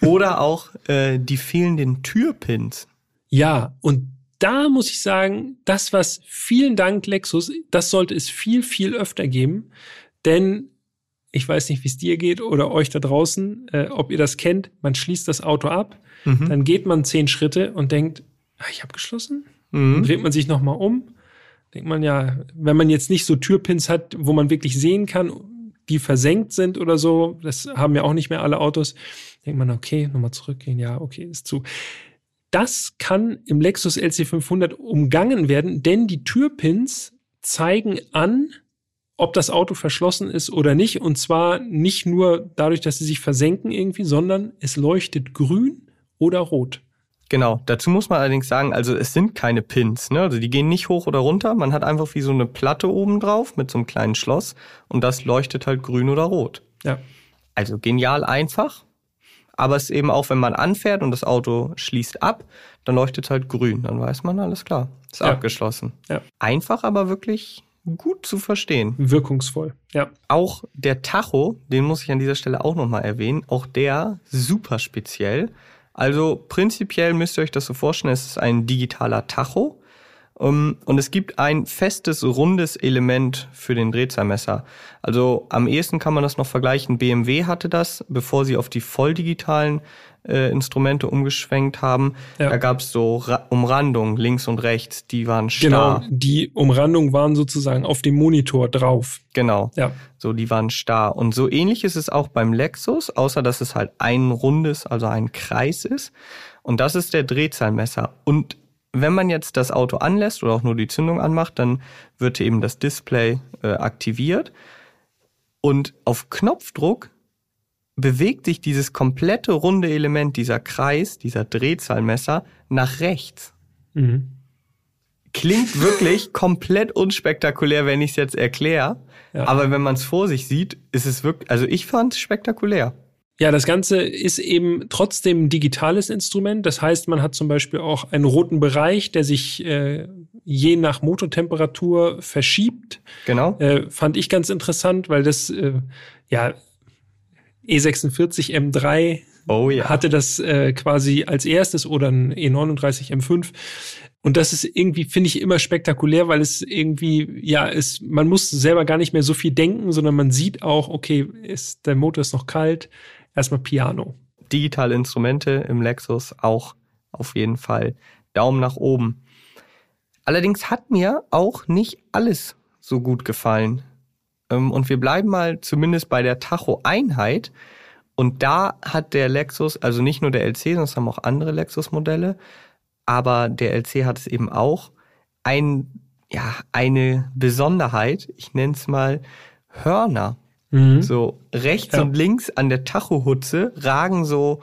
Oder auch äh, die fehlenden Türpins. Ja, und da muss ich sagen, das was, vielen Dank, Lexus, das sollte es viel, viel öfter geben. Denn ich weiß nicht, wie es dir geht oder euch da draußen, äh, ob ihr das kennt, man schließt das Auto ab, Mhm. dann geht man zehn Schritte und denkt, ah, ich habe geschlossen. Dann Mhm. dreht man sich nochmal um. Denkt man ja, wenn man jetzt nicht so Türpins hat, wo man wirklich sehen kann, die versenkt sind oder so. Das haben ja auch nicht mehr alle Autos. Denkt man, okay, nochmal zurückgehen. Ja, okay, ist zu. Das kann im Lexus LC500 umgangen werden, denn die Türpins zeigen an, ob das Auto verschlossen ist oder nicht. Und zwar nicht nur dadurch, dass sie sich versenken irgendwie, sondern es leuchtet grün oder rot. Genau, dazu muss man allerdings sagen, also es sind keine Pins, ne? Also die gehen nicht hoch oder runter. Man hat einfach wie so eine Platte oben drauf mit so einem kleinen Schloss und das leuchtet halt grün oder rot. Ja. Also genial einfach, aber es ist eben auch, wenn man anfährt und das Auto schließt ab, dann leuchtet es halt grün. Dann weiß man, alles klar, ist Ja. abgeschlossen. Ja. Einfach, aber wirklich gut zu verstehen. Wirkungsvoll. Ja. Auch der Tacho, den muss ich an dieser Stelle auch nochmal erwähnen, auch der super speziell. Also prinzipiell müsst ihr euch das so vorstellen, es ist ein digitaler Tacho. Um, und es gibt ein festes, rundes Element für den Drehzahlmesser. Also am ehesten kann man das noch vergleichen. BMW hatte das, bevor sie auf die volldigitalen äh, Instrumente umgeschwenkt haben. Ja. Da gab es so Ra Umrandungen links und rechts, die waren Genau. starr. Die Umrandungen waren sozusagen auf dem Monitor drauf. Genau. Ja. So, die waren starr. Und so ähnlich ist es auch beim Lexus, außer dass es halt ein rundes, also ein Kreis ist. Und das ist der Drehzahlmesser. Und wenn man jetzt das Auto anlässt oder auch nur die Zündung anmacht, dann wird eben das Display äh, aktiviert. Und auf Knopfdruck bewegt sich dieses komplette runde Element, dieser Kreis, dieser Drehzahlmesser nach rechts Mhm. klingt wirklich komplett unspektakulär, wenn ich es jetzt erkläre. Ja. Aber wenn man es vor sich sieht, ist es wirklich, also ich fand es spektakulär. Ja, das Ganze ist eben trotzdem ein digitales Instrument. Das heißt, man hat zum Beispiel auch einen roten Bereich, der sich äh, je nach Motortemperatur verschiebt. Genau. Äh, fand ich ganz interessant, weil das äh, ja E E46 M3 Oh ja. hatte das äh, quasi als erstes oder ein E E39 M5. Und das ist irgendwie, finde ich, immer spektakulär, weil es irgendwie, ja, es, man muss selber gar nicht mehr so viel denken, sondern man sieht auch, okay, ist, der Motor ist noch kalt, erstmal Piano. Digitale Instrumente im Lexus auch auf jeden Fall Daumen nach oben. Allerdings hat mir auch nicht alles so gut gefallen. Ähm, Und wir bleiben mal zumindest bei der Tacho-Einheit. Und da hat der Lexus, also nicht nur der LC, sondern es haben auch andere Lexus-Modelle, aber der LC hat es eben auch, ein, ja, eine Besonderheit, ich nenne es mal Hörner. So rechts Ja. und links an der Tachohutze ragen so,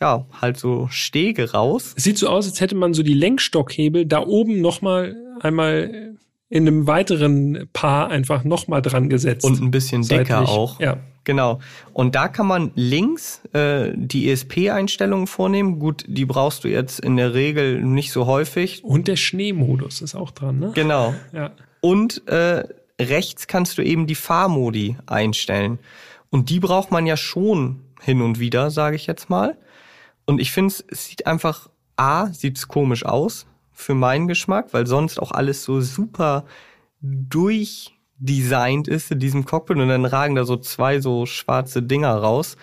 ja, halt so Stege raus. Sieht so aus, als hätte man so die Lenkstockhebel da oben nochmal einmal in einem weiteren Paar einfach nochmal dran gesetzt. Und ein bisschen dicker Seitlich. auch. Ja. Genau. Und da kann man links äh, die ESP-Einstellungen vornehmen. Gut, die brauchst du jetzt in der Regel nicht so häufig. Und der Schneemodus ist auch dran, ne? Genau. Ja. Und äh, rechts kannst du eben die Fahrmodi einstellen. Und die braucht man ja schon hin und wieder, sage ich jetzt mal. Und ich finde, es sieht einfach, A, sieht's komisch aus für meinen Geschmack, weil sonst auch alles so super durchdesignt ist in diesem Cockpit und dann ragen da so zwei so schwarze Dinger raus.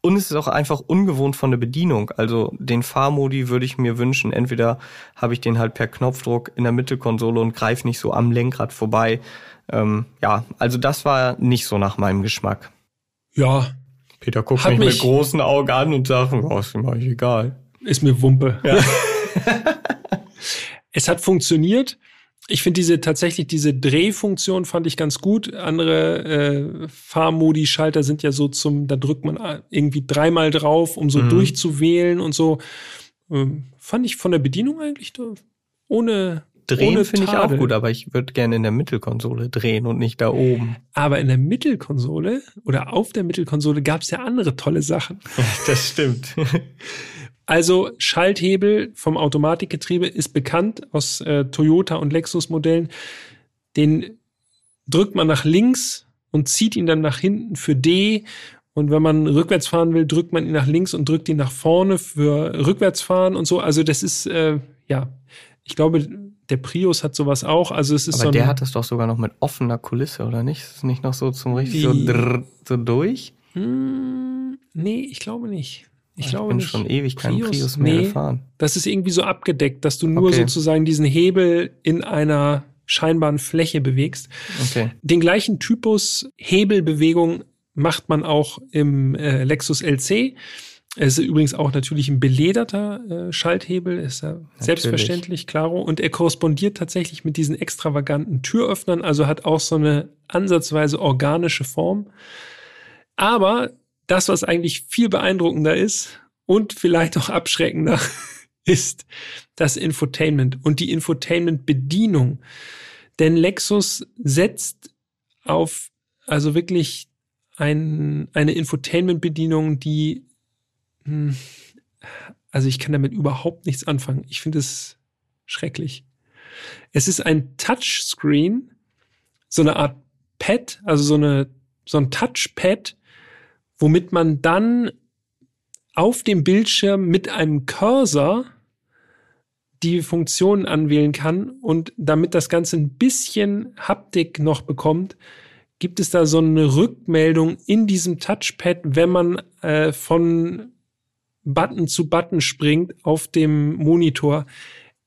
Und es ist auch einfach ungewohnt von der Bedienung. Also den Fahrmodi würde ich mir wünschen. Entweder habe ich den halt per Knopfdruck in der Mittelkonsole und greife nicht so am Lenkrad vorbei. Ähm, ja, also das war nicht so nach meinem Geschmack. Ja, Peter guckt mich, mich- mit großen Augen an und sagt, oh, ist mir eigentlich egal. ist mir Wumpe. es hat funktioniert. Ich finde diese tatsächlich diese Drehfunktion fand ich ganz gut. Andere äh, Fahrmodi-Schalter sind ja so zum, da drückt man irgendwie dreimal drauf, um so Mhm. durchzuwählen und so. Ähm, fand ich von der Bedienung eigentlich ohne Drehen finde ich auch gut, aber ich würde gerne in der Mittelkonsole drehen und nicht da oben. Aber in der Mittelkonsole oder auf der Mittelkonsole gab es ja andere tolle Sachen. Das stimmt. Also Schalthebel vom Automatikgetriebe ist bekannt aus äh, Toyota und Lexus Modellen. Den drückt man nach links und zieht ihn dann nach hinten für D. Und wenn man rückwärts fahren will, drückt man ihn nach links und drückt ihn nach vorne für rückwärtsfahren und so. Also das ist, äh, ja, ich glaube, der Prius hat sowas auch. Also es ist Aber so der hat das doch sogar noch mit offener Kulisse, oder nicht? Ist es nicht noch so zum richtig so, drrr, so durch? Hm, nee, ich glaube nicht. Ich, Ich glaube bin nicht. schon ewig keinen Prius? Prius, mehr Nee. gefahren. Das ist irgendwie so abgedeckt, dass du nur Okay. sozusagen diesen Hebel in einer scheinbaren Fläche bewegst. Okay. Den gleichen Typus Hebelbewegung macht man auch im äh, Lexus LC. Es ist übrigens auch natürlich ein belederter äh, Schalthebel, ist ja selbstverständlich, klaro. Und er korrespondiert tatsächlich mit diesen extravaganten Türöffnern, also hat auch so eine ansatzweise organische Form. Aber das, was eigentlich viel beeindruckender ist und vielleicht auch abschreckender, ist das Infotainment und die Infotainment-Bedienung. Denn Lexus setzt auf also wirklich ein, eine Infotainment-Bedienung, die, also ich kann damit überhaupt nichts anfangen. Ich finde es schrecklich. Es ist ein Touchscreen, so eine Art Pad, also so eine, so ein Touchpad, womit man dann auf dem Bildschirm mit einem Cursor die Funktionen anwählen kann und damit das Ganze ein bisschen Haptik noch bekommt, gibt es da so eine Rückmeldung in diesem Touchpad, wenn man äh, von Button zu Button springt auf dem Monitor.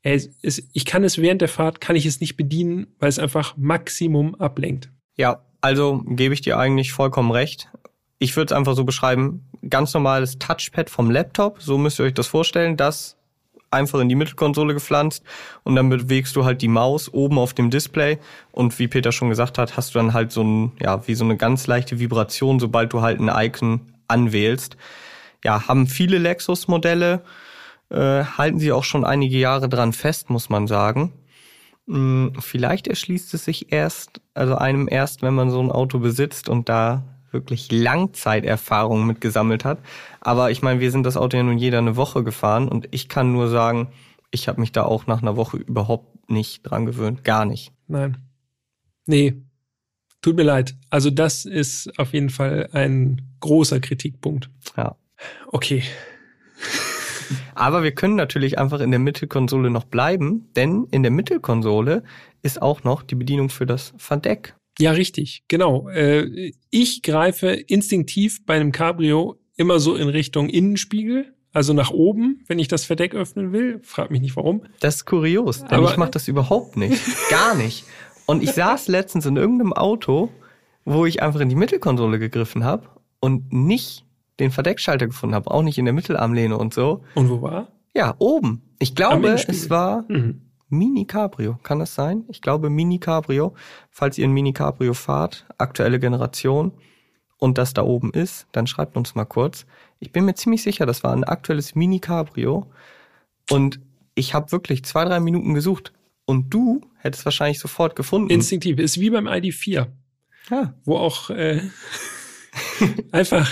Es, ich kann es während der Fahrt, kann ich es nicht bedienen, weil es einfach Maximum ablenkt. Ja, also gebe ich dir eigentlich vollkommen recht. Ich würde es einfach so beschreiben, ganz normales Touchpad vom Laptop, so müsst ihr euch das vorstellen, das einfach in die Mittelkonsole gepflanzt und dann bewegst du halt die Maus oben auf dem Display und wie Peter schon gesagt hat, hast du dann halt so ein, ja, wie so eine ganz leichte Vibration, sobald du halt ein Icon anwählst. Ja, haben viele Lexus-Modelle, äh, halten sie auch schon einige Jahre dran fest, muss man sagen. Hm, vielleicht erschließt es sich erst, also einem erst, wenn man so ein Auto besitzt und da wirklich Langzeiterfahrung mitgesammelt hat. Aber ich meine, wir sind das Auto ja nun jeder eine Woche gefahren und ich kann nur sagen, ich habe mich da auch nach einer Woche überhaupt nicht dran gewöhnt. Gar nicht. Nein. Nee. Tut mir leid. Also das ist auf jeden Fall ein großer Kritikpunkt. Ja. Okay. Aber wir können natürlich einfach in der Mittelkonsole noch bleiben, denn in der Mittelkonsole ist auch noch die Bedienung für das Verdeck. Ja, richtig, genau. Äh, ich greife instinktiv bei einem Cabrio immer so in Richtung Innenspiegel, also nach oben, wenn ich das Verdeck öffnen will. Frag mich nicht warum. Das ist kurios, denn Aber ich mache das überhaupt nicht. Gar nicht. Und ich saß letztens in irgendeinem Auto, wo ich einfach in die Mittelkonsole gegriffen habe und nicht den Verdeckschalter gefunden habe, auch nicht in der Mittelarmlehne und so. Und wo war? Ja, oben. Ich glaube, es war mhm. Mini Cabrio, kann das sein? Ich glaube Mini Cabrio. Falls ihr ein Mini Cabrio fahrt, aktuelle Generation und das da oben ist, dann schreibt uns mal kurz. Ich bin mir ziemlich sicher, das war ein aktuelles Mini Cabrio und ich habe wirklich zwei, drei Minuten gesucht und du hättest wahrscheinlich sofort gefunden. Instinktiv, ist wie beim ID4. Ja. Wo auch äh, einfach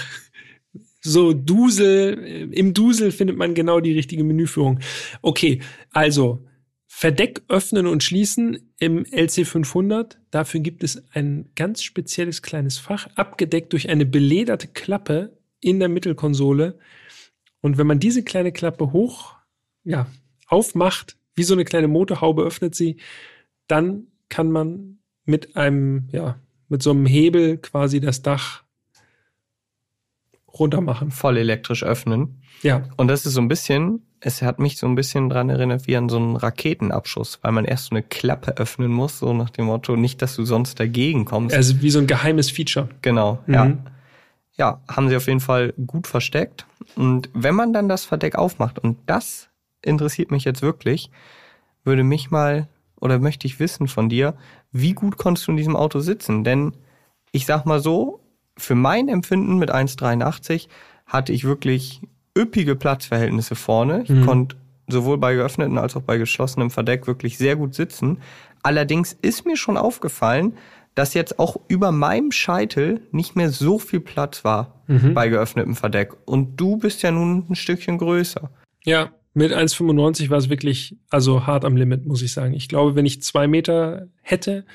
so Dusel, im Dusel findet man genau die richtige Menüführung. Okay, also Verdeck öffnen und schließen im LC500. Dafür gibt es ein ganz spezielles kleines Fach, abgedeckt durch eine belederte Klappe in der Mittelkonsole. Und wenn man diese kleine Klappe hoch, ja, aufmacht, wie so eine kleine Motorhaube öffnet sie, dann kann man mit einem, ja, mit so einem Hebel quasi das Dach runter machen. Voll elektrisch öffnen. Ja. Und das ist so ein bisschen es hat mich so ein bisschen dran erinnert wie an so einen Raketenabschuss, weil man erst so eine Klappe öffnen muss, so nach dem Motto, nicht, dass du sonst dagegen kommst. Also wie so ein geheimes Feature. Genau, mhm. ja. Ja, haben sie auf jeden Fall gut versteckt. Und wenn man dann das Verdeck aufmacht, und das interessiert mich jetzt wirklich, würde mich mal oder möchte ich wissen von dir, wie gut konntest du in diesem Auto sitzen? Denn ich sag mal so, für mein Empfinden mit 1,83 hatte ich wirklich üppige Platzverhältnisse vorne. Ich mhm. konnte sowohl bei geöffnetem als auch bei geschlossenem Verdeck wirklich sehr gut sitzen. Allerdings ist mir schon aufgefallen, dass jetzt auch über meinem Scheitel nicht mehr so viel Platz war mhm. bei geöffnetem Verdeck. Und du bist ja nun ein Stückchen größer. Ja, mit 1,95 war es wirklich, also hart am Limit, muss ich sagen. Ich glaube, wenn ich zwei Meter hätte,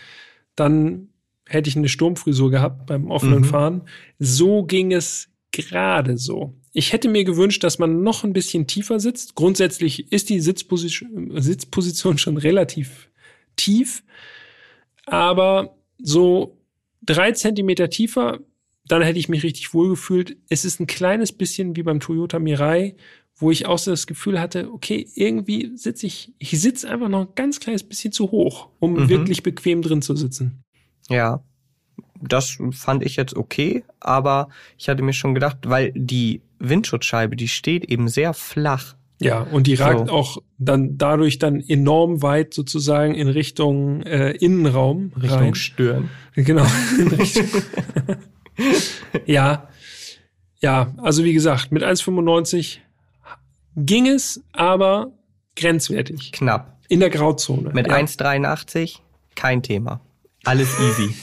dann hätte ich eine Sturmfrisur gehabt beim offenen mhm. Fahren. So ging es gerade so. Ich hätte mir gewünscht, dass man noch ein bisschen tiefer sitzt. Grundsätzlich ist die Sitzposition, Sitzposition schon relativ tief, aber so drei Zentimeter tiefer, dann hätte ich mich richtig wohl gefühlt. Es ist ein kleines bisschen wie beim Toyota Mirai, wo ich auch so das Gefühl hatte, okay, irgendwie sitze ich, ich sitze einfach noch ein ganz kleines bisschen zu hoch, um Mhm. wirklich bequem drin zu sitzen. Ja, das fand ich jetzt okay, aber ich hatte mir schon gedacht, weil die Windschutzscheibe, die steht eben sehr flach. Ja, und die ragt So. auch dann dadurch dann enorm weit sozusagen in Richtung äh, Innenraum Richtung rein. Stirn. Genau. Richtung. ja. Ja, also wie gesagt, mit 1,95 ging es, aber grenzwertig. Knapp. In der Grauzone. Mit ja. 1,83 kein Thema. Alles easy.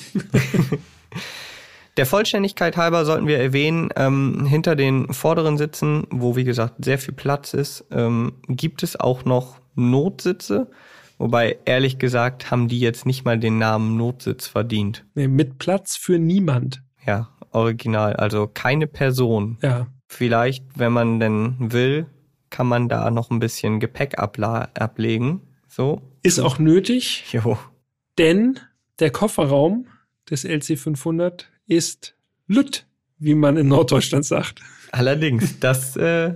Der Vollständigkeit halber sollten wir erwähnen, ähm, hinter den vorderen Sitzen, wo wie gesagt sehr viel Platz ist, ähm, gibt es auch noch Notsitze. Wobei, ehrlich gesagt, haben die jetzt nicht mal den Namen Notsitz verdient. Nee, mit Platz für niemand. Ja, original. Also keine Person. Ja. Vielleicht, wenn man denn will, kann man da noch ein bisschen Gepäck abla ablegen. So. Ist auch nötig, Jo. denn der Kofferraum des LC500 ist Lütt, wie man in Norddeutschland sagt. Allerdings, das äh,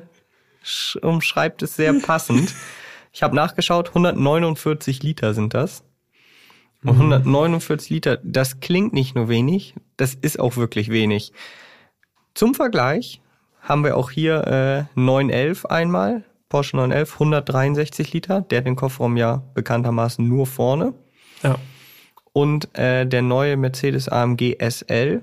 sch- umschreibt es sehr passend. Ich habe nachgeschaut, 149 Liter sind das. Und 149 Liter, das klingt nicht nur wenig, das ist auch wirklich wenig. Zum Vergleich haben wir auch hier äh, 911 einmal, Porsche 911, 163 Liter, der hat den Kofferraum ja bekanntermaßen nur vorne. Ja. Und äh, der neue Mercedes AMG SL,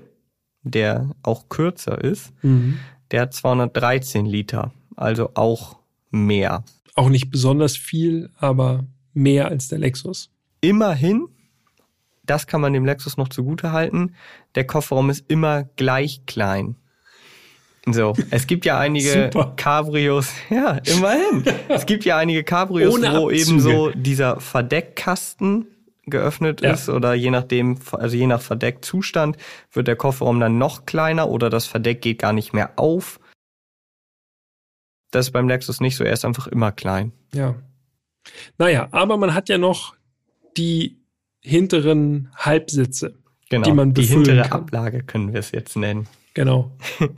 der auch kürzer ist, Mhm. der hat 213 Liter, also auch mehr. Auch nicht besonders viel, aber mehr als der Lexus. Immerhin, das kann man dem Lexus noch zugute halten, der Kofferraum ist immer gleich klein. So, es gibt ja einige. Cabrios, ja, immerhin. Es gibt ja einige Cabrios, wo eben so dieser Verdeckkasten geöffnet Ja. ist oder je nachdem, also je nach Verdeckzustand wird der Kofferraum dann noch kleiner oder das Verdeck geht gar nicht mehr auf. Das ist beim Lexus nicht so, er ist einfach immer klein. Ja. Naja, aber man hat ja noch die hinteren Halbsitze. Genau, Die man die hintere kann. Ablage können wir es jetzt nennen. Genau.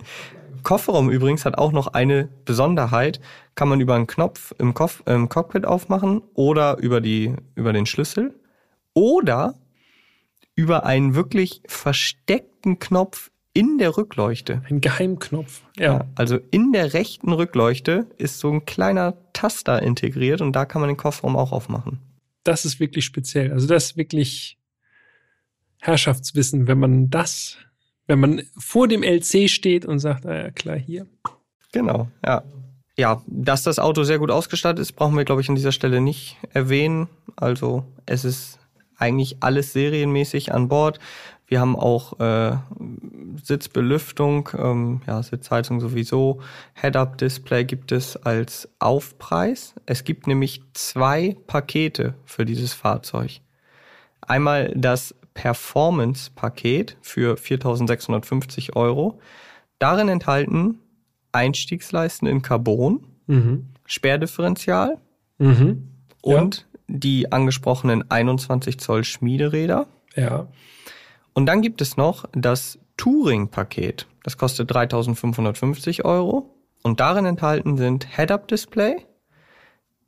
Kofferraum übrigens hat auch noch eine Besonderheit. Kann man über einen Knopf im, Koff im Cockpit aufmachen oder über, die, über den Schlüssel oder über einen wirklich versteckten Knopf in der Rückleuchte. Ein Geheimknopf. Ja. Also in der rechten Rückleuchte ist so ein kleiner Taster integriert und da kann man den Kofferraum auch aufmachen. Das ist wirklich speziell. Also das ist wirklich Herrschaftswissen, wenn man das, wenn man vor dem LC steht und sagt, ah ja, klar, hier. Genau, ja. Ja, dass das Auto sehr gut ausgestattet ist, brauchen wir, glaube ich, an dieser Stelle nicht erwähnen. Also es ist eigentlich alles serienmäßig an Bord. Wir haben auch äh, Sitzbelüftung, ähm, ja, Sitzheizung sowieso. Head-Up-Display gibt es als Aufpreis. Es gibt nämlich zwei Pakete für dieses Fahrzeug. Einmal das Performance-Paket für 4.650 Euro. Darin enthalten Einstiegsleisten in Carbon, Mhm. Sperrdifferential Mhm. und die angesprochenen 21 Zoll Schmiederäder. Ja. Und dann gibt es noch das Touring-Paket. Das kostet 3.550 Euro. Und darin enthalten sind Head-Up-Display,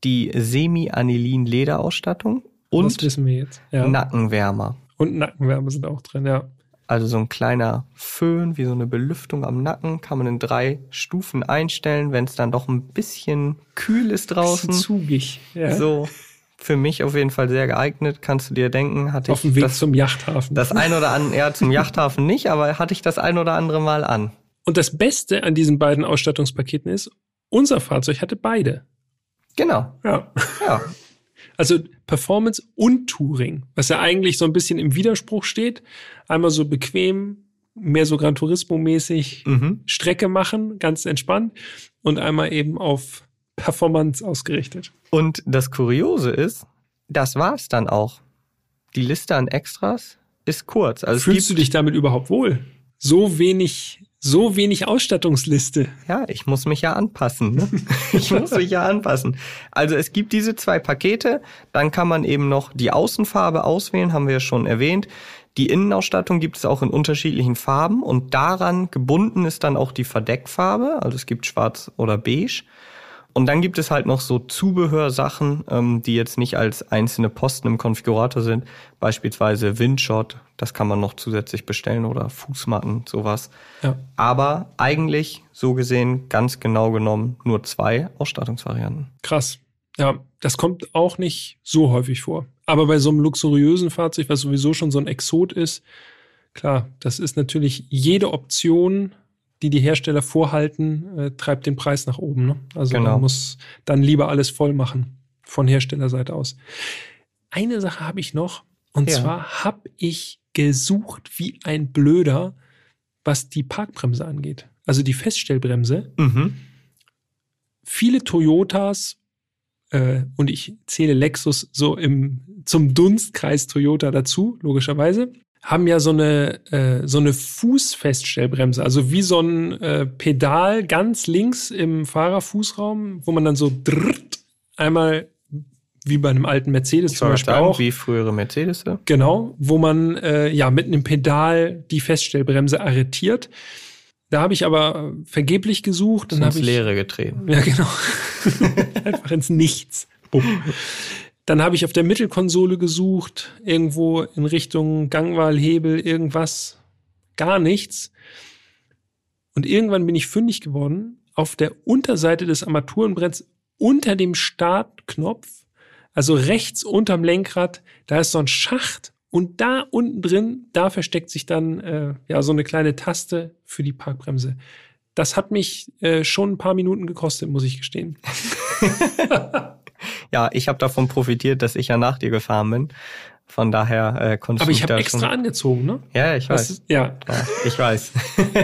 die Semi-Anilin-Lederausstattung und. Ja. Nackenwärmer. Und Nackenwärme sind auch drin, ja. Also so ein kleiner Föhn, wie so eine Belüftung am Nacken, kann man in drei Stufen einstellen, wenn es dann doch ein bisschen kühl ist draußen. Bisschen zugig. Ja. So, für mich auf jeden Fall sehr geeignet, kannst du dir denken, hatte Auf ich dem Weg das, zum Yachthafen. das ein oder andere, ja, zum Yachthafen nicht, aber hatte ich das ein oder andere Mal an. und das Beste an diesen beiden Ausstattungspaketen ist, unser Fahrzeug hatte beide. Genau, Ja. ja. Also Performance und Touring, was ja eigentlich so ein bisschen im Widerspruch steht. Einmal so bequem, mehr so Gran Turismo-mäßig Mhm. Strecke machen, ganz entspannt. Und einmal eben auf Performance ausgerichtet. Und das Kuriose ist, das war's dann auch. Die Liste an Extras ist kurz. Also es Fühlst du dich damit überhaupt wohl? So wenig, so wenig Ausstattungsliste. Ja, ich muss mich ja anpassen. Ne? Ich muss mich ja anpassen. Also es gibt diese zwei Pakete, dann kann man eben noch die Außenfarbe auswählen, haben wir ja schon erwähnt. Die Innenausstattung gibt es auch in unterschiedlichen Farben und daran gebunden ist dann auch die Verdeckfarbe, also es gibt schwarz oder beige. Und dann gibt es halt noch so Zubehörsachen, ähm, die jetzt nicht als einzelne Posten im Konfigurator sind. Beispielsweise Windshot, das kann man noch zusätzlich bestellen oder Fußmatten, sowas. Ja. Aber eigentlich so gesehen, ganz genau genommen, nur zwei Ausstattungsvarianten. Krass. Ja, das kommt auch nicht so häufig vor. Aber bei so einem luxuriösen Fahrzeug, was sowieso schon so ein Exot ist, klar, das ist natürlich jede Option, die die Hersteller vorhalten, äh, treibt den Preis nach oben. Ne? Also Genau. man muss dann lieber alles voll machen von Herstellerseite aus. Eine Sache habe ich noch, und Ja. zwar habe ich gesucht wie ein Blöder, was die Parkbremse angeht. Also die Feststellbremse. Mhm. viele Toyotas äh, und ich zähle Lexus so im zum Dunstkreis Toyota dazu, logischerweise, haben ja so eine äh, so eine Fußfeststellbremse, also wie so ein äh, Pedal ganz links im Fahrerfußraum, wo man dann so drrrt, einmal wie bei einem alten Mercedes Ich zum Beispiel sagen, auch. wie frühere Mercedes. Genau, wo man äh, ja mit einem Pedal die Feststellbremse arretiert. Da habe ich aber vergeblich gesucht. Dann ins habe ich Leere getreten. ja, genau. Einfach ins Nichts. Bumm. Dann habe ich auf der Mittelkonsole gesucht, irgendwo in Richtung Gangwahl, Hebel, irgendwas. Gar nichts. Und irgendwann bin ich fündig geworden. Auf der Unterseite des Armaturenbretts unter dem Startknopf, also rechts unterm Lenkrad, da ist so ein Schacht und da unten drin, da versteckt sich dann äh, ja so eine kleine Taste für die Parkbremse. Das hat mich äh, schon ein paar Minuten gekostet, muss ich gestehen. Ja, ich habe davon profitiert, dass ich ja nach dir gefahren bin. Von daher äh, konntest Aber ich habe extra schon. angezogen, ne? Ja, ich weiß. ist- ja, Ja, ich weiß.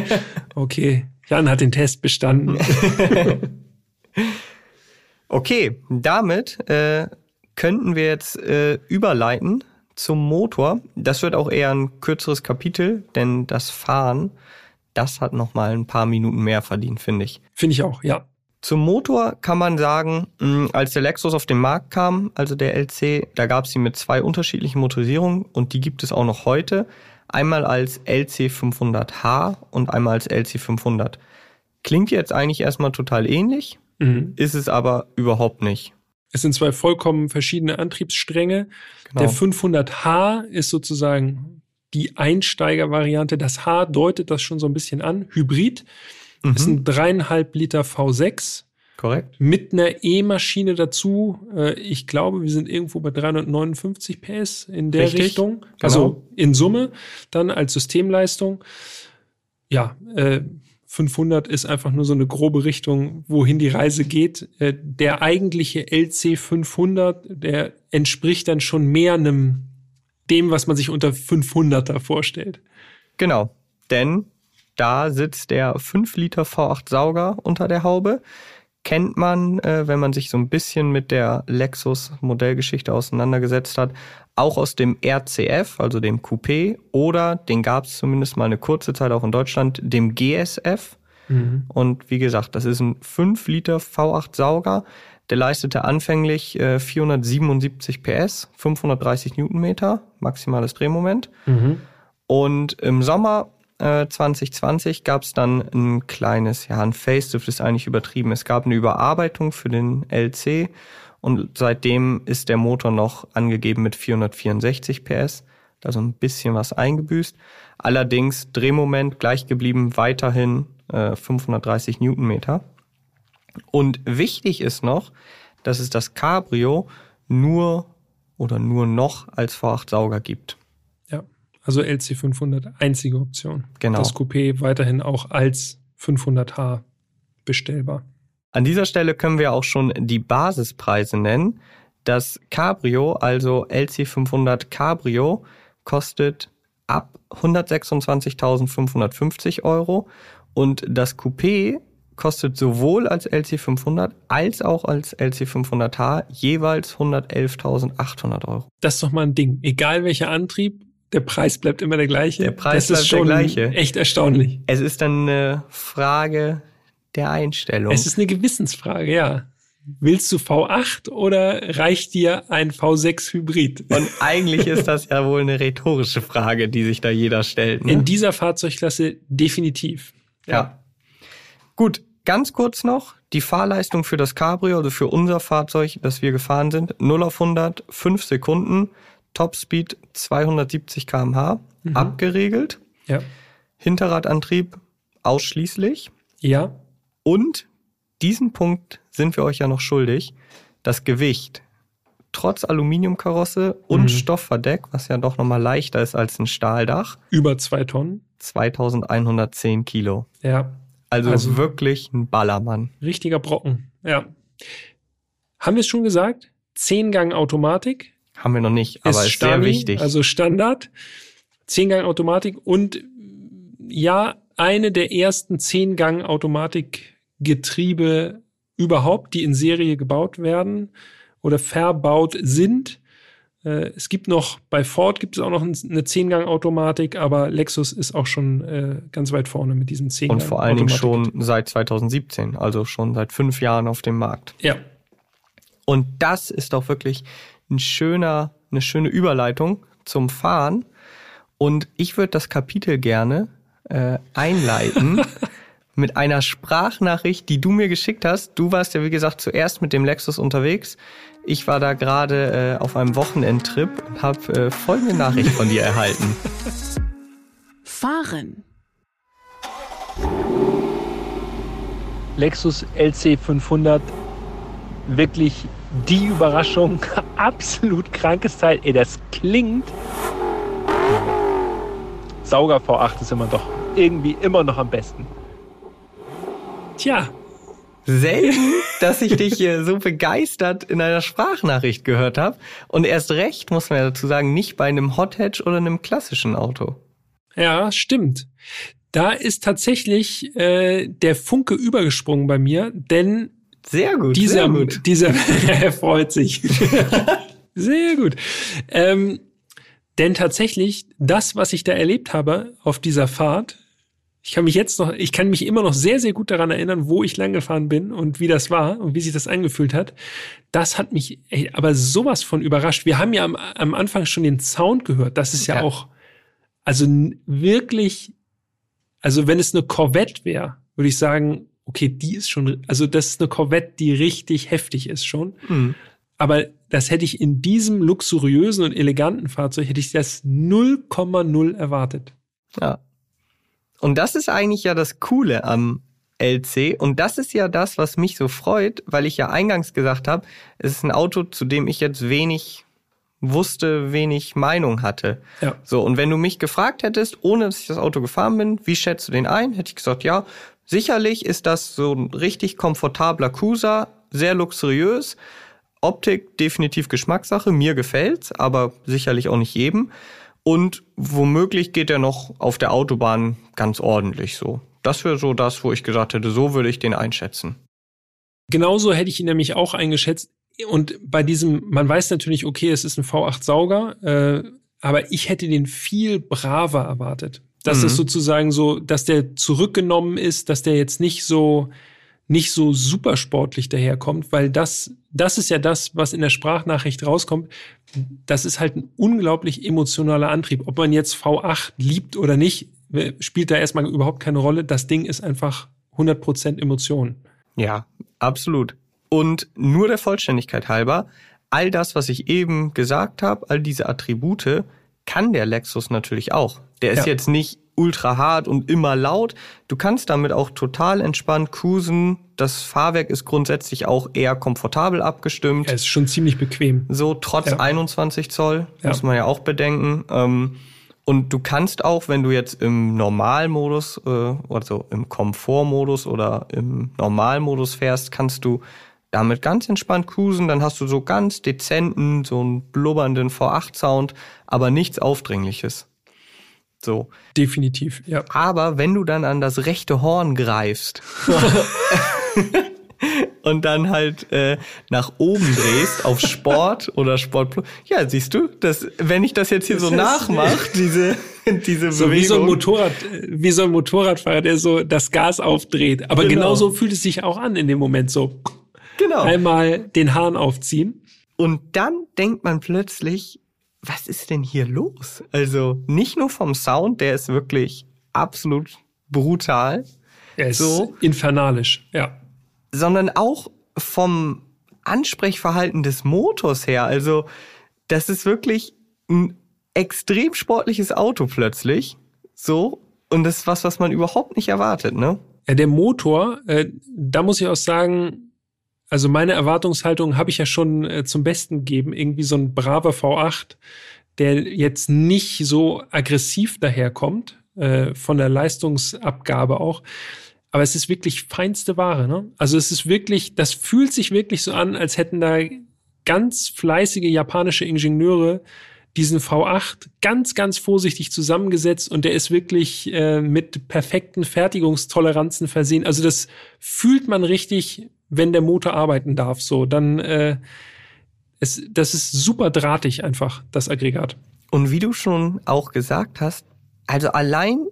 okay. Jan hat den Test bestanden. Okay, damit äh, könnten wir jetzt äh, überleiten zum Motor. Das wird auch eher ein kürzeres Kapitel, denn das Fahren, das hat noch mal ein paar Minuten mehr verdient, finde ich. Finde ich auch, ja. Zum Motor kann man sagen, mh, als der Lexus auf den Markt kam, also der LC, da gab es ihn mit zwei unterschiedlichen Motorisierungen und die gibt es auch noch heute. Einmal als LC 500H und einmal als LC 500. Klingt jetzt eigentlich erstmal total ähnlich, Mhm. ist es aber überhaupt nicht. Es sind zwei vollkommen verschiedene Antriebsstränge. Genau. Der 500H ist sozusagen die Einsteigervariante. Das H deutet das schon so ein bisschen an. Hybrid ist Mhm, ein dreieinhalb Liter V6 korrekt. mit einer E-Maschine dazu. Äh, Ich glaube, wir sind irgendwo bei 359 PS in der Richtig, Richtung. genau. Also in Summe dann als Systemleistung. Ja, äh, 500 ist einfach nur so eine grobe Richtung, wohin die Reise geht. Äh, Der eigentliche LC 500, der entspricht dann schon mehr einem dem, was man sich unter 500er vorstellt. Genau, denn da sitzt der 5 Liter V8 Sauger unter der Haube. Kennt man, äh, wenn man sich so ein bisschen mit der Lexus Modellgeschichte auseinandergesetzt hat, auch aus dem RCF, also dem Coupé, oder den gab es zumindest mal eine kurze Zeit auch in Deutschland, dem GSF. Und wie gesagt, das ist ein 5 Liter V8 Sauger. Der leistete anfänglich äh, 477 PS, 530 Newtonmeter, maximales Drehmoment. Und im Sommer äh, 2020 gab es dann ein kleines, ja, ein Facelift ist eigentlich übertrieben. Es gab eine Überarbeitung für den LC und seitdem ist der Motor noch angegeben mit 464 PS, also ein bisschen was eingebüßt. Allerdings Drehmoment gleich geblieben, weiterhin äh, 530 Newtonmeter. Und wichtig ist noch, dass es das Cabrio nur oder nur noch als V8 Sauger gibt. Also LC 500, einzige Option. Genau. Das Coupé weiterhin auch als 500H bestellbar. An dieser Stelle können wir auch schon die Basispreise nennen. Das Cabrio, also LC500 Cabrio, kostet ab 126.550 Euro und das Coupé kostet sowohl als LC500 als auch als LC500H jeweils 111.800 Euro. Das ist doch mal ein Ding. Egal welcher Antrieb, der Preis bleibt immer der gleiche. Der Preis das ist bleibt der gleiche. echt erstaunlich. Es ist dann eine Frage der Einstellung. Es ist eine Gewissensfrage, ja. Willst du V8 oder reicht dir ein V6 Hybrid? und eigentlich ist das ja wohl eine rhetorische Frage, die sich da jeder stellt. Ne? In dieser Fahrzeugklasse definitiv. Ja. Gut, Ganz kurz noch, die Fahrleistung für das Cabrio, also für unser Fahrzeug, das wir gefahren sind, 0 auf 100, 5 Sekunden, Topspeed 270 kmh, mhm. abgeregelt. Ja. Hinterradantrieb ausschließlich. Ja. Und diesen Punkt sind wir euch ja noch schuldig. Das Gewicht. Trotz Aluminiumkarosse und mhm. Stoffverdeck, was ja doch nochmal leichter ist als ein Stahldach. Über zwei Tonnen. 2110 Kilo. Ja. Also, also wirklich ein Ballermann. Richtiger Brocken, ja. Haben wir es schon gesagt? Zehngang Automatik. Haben wir noch nicht, aber ist, ist Stani, sehr wichtig. Also Standard. Zehngang Automatik und ja, eine der ersten Zehngang Automatikgetriebe überhaupt, die in Serie gebaut werden oder verbaut sind. Äh, es gibt noch, bei Ford gibt es auch noch eine Zehngang-Automatik, aber Lexus ist auch schon äh, ganz weit vorne mit diesen Zehngang. Und vor allen Dingen schon seit 2017, also schon seit fünf Jahren auf dem Markt. Ja. Und das ist doch wirklich ein schöner, eine schöne Überleitung zum Fahren. Und ich würde das Kapitel gerne äh, einleiten mit einer Sprachnachricht, die du mir geschickt hast. Du warst ja, wie gesagt, zuerst mit dem Lexus unterwegs. Ich war da gerade äh, auf einem Wochenendtrip und habe äh, folgende Nachricht von dir erhalten. Fahren. Lexus LC 500, wirklich die Überraschung, absolut krankes Teil. Ey, das klingt. Sauger V8 ist immer doch irgendwie immer noch am besten. Tja, selten, dass ich dich hier so begeistert in einer Sprachnachricht gehört habe. Und erst recht, muss man ja dazu sagen, nicht bei einem Hot Hatch oder einem klassischen Auto. Ja, stimmt. Da ist tatsächlich äh, der Funke übergesprungen bei mir, denn sehr gut, dieser, sehr gut. dieser er freut sich. sehr gut. Ähm, denn tatsächlich, das, was ich da erlebt habe auf dieser Fahrt, ich kann mich jetzt noch, ich kann mich immer noch sehr, sehr gut daran erinnern, wo ich lang gefahren bin und wie das war und wie sich das angefühlt hat. Das hat mich ey, aber sowas von überrascht. Wir haben ja am, am Anfang schon den Sound gehört. Das ist ja, ja. auch, also wirklich, also wenn es eine Corvette wäre, würde ich sagen, okay, die ist schon, also das ist eine Corvette, die richtig heftig ist schon. Mhm. Aber das hätte ich in diesem luxuriösen und eleganten Fahrzeug, hätte ich das 0,0 erwartet. Ja, und das ist eigentlich ja das Coole am LC. Und das ist ja das, was mich so freut, weil ich ja eingangs gesagt habe, es ist ein Auto, zu dem ich jetzt wenig wusste, wenig Meinung hatte. Ja. So, und wenn du mich gefragt hättest, ohne dass ich das Auto gefahren bin, wie schätzt du den ein, hätte ich gesagt, ja, sicherlich ist das so ein richtig komfortabler Cruiser, sehr luxuriös. Optik definitiv Geschmackssache, mir gefällt's, aber sicherlich auch nicht jedem. Und womöglich geht er noch auf der Autobahn ganz ordentlich so. Das wäre so das, wo ich gesagt hätte, so würde ich den einschätzen. Genauso hätte ich ihn nämlich auch eingeschätzt. Und bei diesem, man weiß natürlich, okay, es ist ein V8-Sauger, äh, aber ich hätte den viel braver erwartet. Dass mhm. es sozusagen so, dass der zurückgenommen ist, dass der jetzt nicht so, nicht so super sportlich daherkommt, weil das, das ist ja das, was in der Sprachnachricht rauskommt. Das ist halt ein unglaublich emotionaler Antrieb. Ob man jetzt V8 liebt oder nicht, spielt da erstmal überhaupt keine Rolle. Das Ding ist einfach 100% Emotion. Ja, absolut. Und nur der Vollständigkeit halber, all das, was ich eben gesagt habe, all diese Attribute, kann der Lexus natürlich auch. Der ist ja. jetzt nicht ultra hart und immer laut. Du kannst damit auch total entspannt cruisen. Das Fahrwerk ist grundsätzlich auch eher komfortabel abgestimmt. Er ist schon ziemlich bequem. So trotz ja. 21 Zoll, ja. muss man ja auch bedenken. Ähm, und du kannst auch, wenn du jetzt im Normalmodus, äh, also im Komfortmodus oder im Normalmodus fährst, kannst du damit ganz entspannt cruisen. Dann hast du so ganz dezenten, so einen blubbernden V8-Sound, aber nichts Aufdringliches. So. Definitiv, ja. Aber wenn du dann an das rechte Horn greifst und dann halt äh, nach oben drehst auf Sport oder Sport ja, siehst du, das, wenn ich das jetzt hier das so nachmache, diese diese so Bewegung. wie so ein Motorrad, wie so ein Motorradfahrer, der so das Gas aufdreht. Aber genau. genauso fühlt es sich auch an in dem Moment so. Genau. Einmal den Hahn aufziehen. Und dann denkt man plötzlich, was ist denn hier los? Also nicht nur vom Sound, der ist wirklich absolut brutal, Er ist So. infernalisch, ja. sondern auch vom Ansprechverhalten des Motors her. Also, das ist wirklich ein extrem sportliches Auto plötzlich. So. Und das ist was, was man überhaupt nicht erwartet, ne? Ja, der Motor, äh, da muss ich auch sagen, also meine Erwartungshaltung habe ich ja schon äh, zum Besten gegeben. Irgendwie so ein braver V8, der jetzt nicht so aggressiv daherkommt, äh, von der Leistungsabgabe auch. Aber es ist wirklich feinste Ware, ne? Also es ist wirklich, das fühlt sich wirklich so an, als hätten da ganz fleißige japanische Ingenieure diesen V8 ganz, ganz vorsichtig zusammengesetzt und der ist wirklich äh, mit perfekten Fertigungstoleranzen versehen. Also das fühlt man richtig, wenn der Motor arbeiten darf. So, dann äh, es, das ist super drahtig einfach, das Aggregat. Und wie du schon auch gesagt hast, also allein,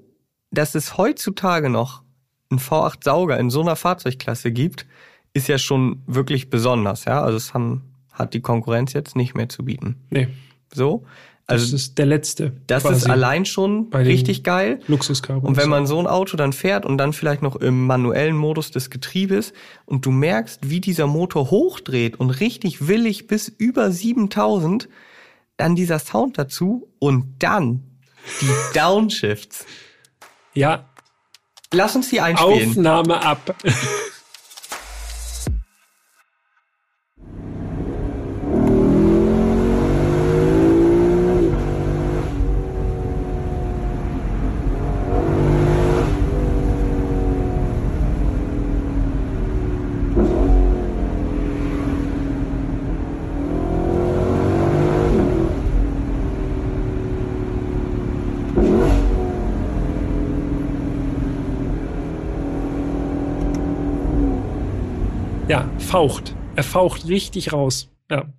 dass es heutzutage noch einen V8-Sauger in so einer Fahrzeugklasse gibt, ist ja schon wirklich besonders, ja. Also es haben, hat die Konkurrenz jetzt nicht mehr zu bieten. Nee, So. Das Also ist der letzte. das ist allein schon richtig geil. Luxuscarbons. Und wenn man so ein Auto dann fährt und dann vielleicht noch im manuellen Modus des Getriebes und du merkst, wie dieser Motor hochdreht und richtig willig bis über 7000, dann dieser Sound dazu und dann die Downshifts. ja, Lass uns die einspielen. Aufnahme ab. Ja, faucht. Er faucht richtig raus. Ja.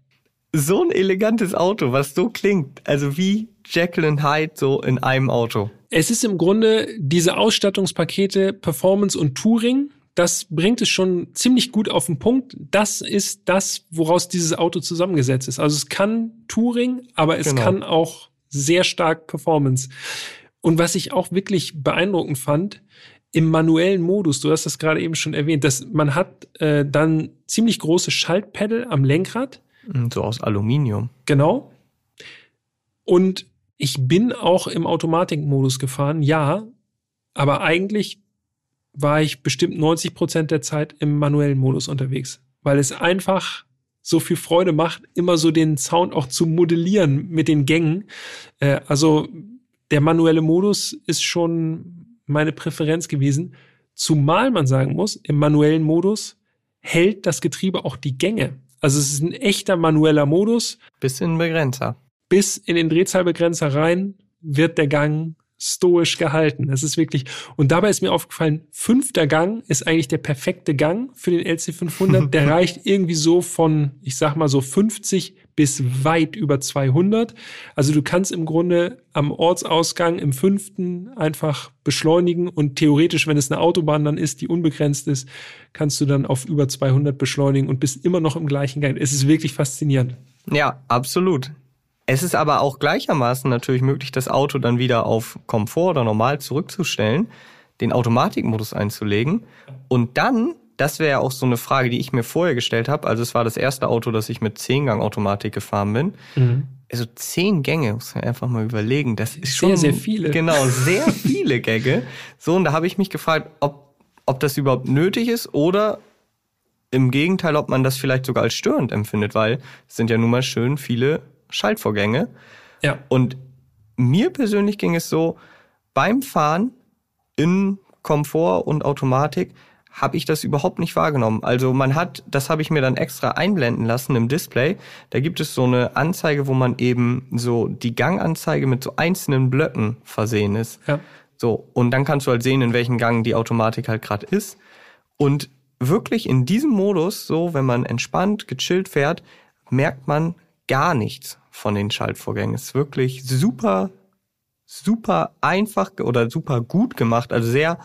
So ein elegantes Auto, was so klingt, also wie und Hyde so in einem Auto. Es ist im Grunde diese Ausstattungspakete Performance und Touring. Das bringt es schon ziemlich gut auf den Punkt. Das ist das, woraus dieses Auto zusammengesetzt ist. Also es kann Touring, aber es Genau. kann auch sehr stark Performance. Und was ich auch wirklich beeindruckend fand, im manuellen Modus, du hast das gerade eben schon erwähnt, dass man hat äh, dann ziemlich große Schaltpedal am Lenkrad. So aus Aluminium. Genau. Und ich bin auch im Automatikmodus gefahren, ja, aber eigentlich war ich bestimmt 90 Prozent der Zeit im manuellen Modus unterwegs, weil es einfach so viel Freude macht, immer so den Sound auch zu modellieren mit den Gängen. Äh, also der manuelle Modus ist schon meine Präferenz gewesen, zumal man sagen muss, im manuellen Modus hält das Getriebe auch die Gänge. Also es ist ein echter manueller Modus. Bisschen Begrenzer. Bis in den Drehzahlbegrenzer rein wird der Gang stoisch gehalten. Das ist wirklich, und dabei ist mir aufgefallen, fünfter Gang ist eigentlich der perfekte Gang für den LC500. Der reicht irgendwie so von, ich sag mal so 50 bis weit über 200. Also du kannst im Grunde am Ortsausgang im fünften einfach beschleunigen und theoretisch, wenn es eine Autobahn dann ist, die unbegrenzt ist, kannst du dann auf über 200 beschleunigen und bist immer noch im gleichen Gang. Es ist wirklich faszinierend. Ja, absolut. Es ist aber auch gleichermaßen natürlich möglich, das Auto dann wieder auf Komfort oder normal zurückzustellen, den Automatikmodus einzulegen und dann, das wäre ja auch so eine Frage, die ich mir vorher gestellt habe, also es war das erste Auto, das ich mit 10-Gang-Automatik gefahren bin. Also zehn Gänge, muss man einfach mal überlegen. Das ist Sehr, schon sehr viele. Genau, sehr viele Gänge. So, und da habe ich mich gefragt, ob, ob das überhaupt nötig ist oder im Gegenteil, ob man das vielleicht sogar als störend empfindet, weil es sind ja nun mal schön viele Schaltvorgänge. Ja. Und mir persönlich ging es so, beim Fahren in Komfort und Automatik habe ich das überhaupt nicht wahrgenommen. Also man hat, das habe ich mir dann extra einblenden lassen im Display. Da gibt es so eine Anzeige, wo man eben so die Ganganzeige mit so einzelnen Blöcken versehen ist. Ja. So, und dann kannst du halt sehen, in welchem Gang die Automatik halt gerade ist. Und wirklich in diesem Modus, so wenn man entspannt, gechillt fährt, merkt man gar nichts von den Schaltvorgängen. Es ist wirklich super, super einfach oder super gut gemacht, also sehr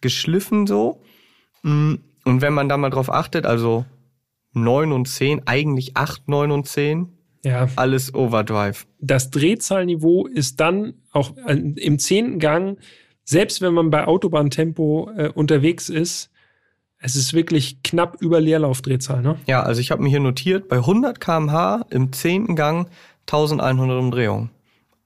geschliffen so. Mm, Und wenn man da mal drauf achtet, also 9 und 10, eigentlich 8, 9 und 10, Ja. alles Overdrive. das Drehzahlniveau ist dann auch äh, im zehnten Gang selbst wenn man bei Autobahntempo äh, unterwegs ist, es ist wirklich knapp über Leerlaufdrehzahl, ne? Ja, also ich habe mir hier notiert, bei 100 km/h im zehnten Gang 1100 Umdrehungen.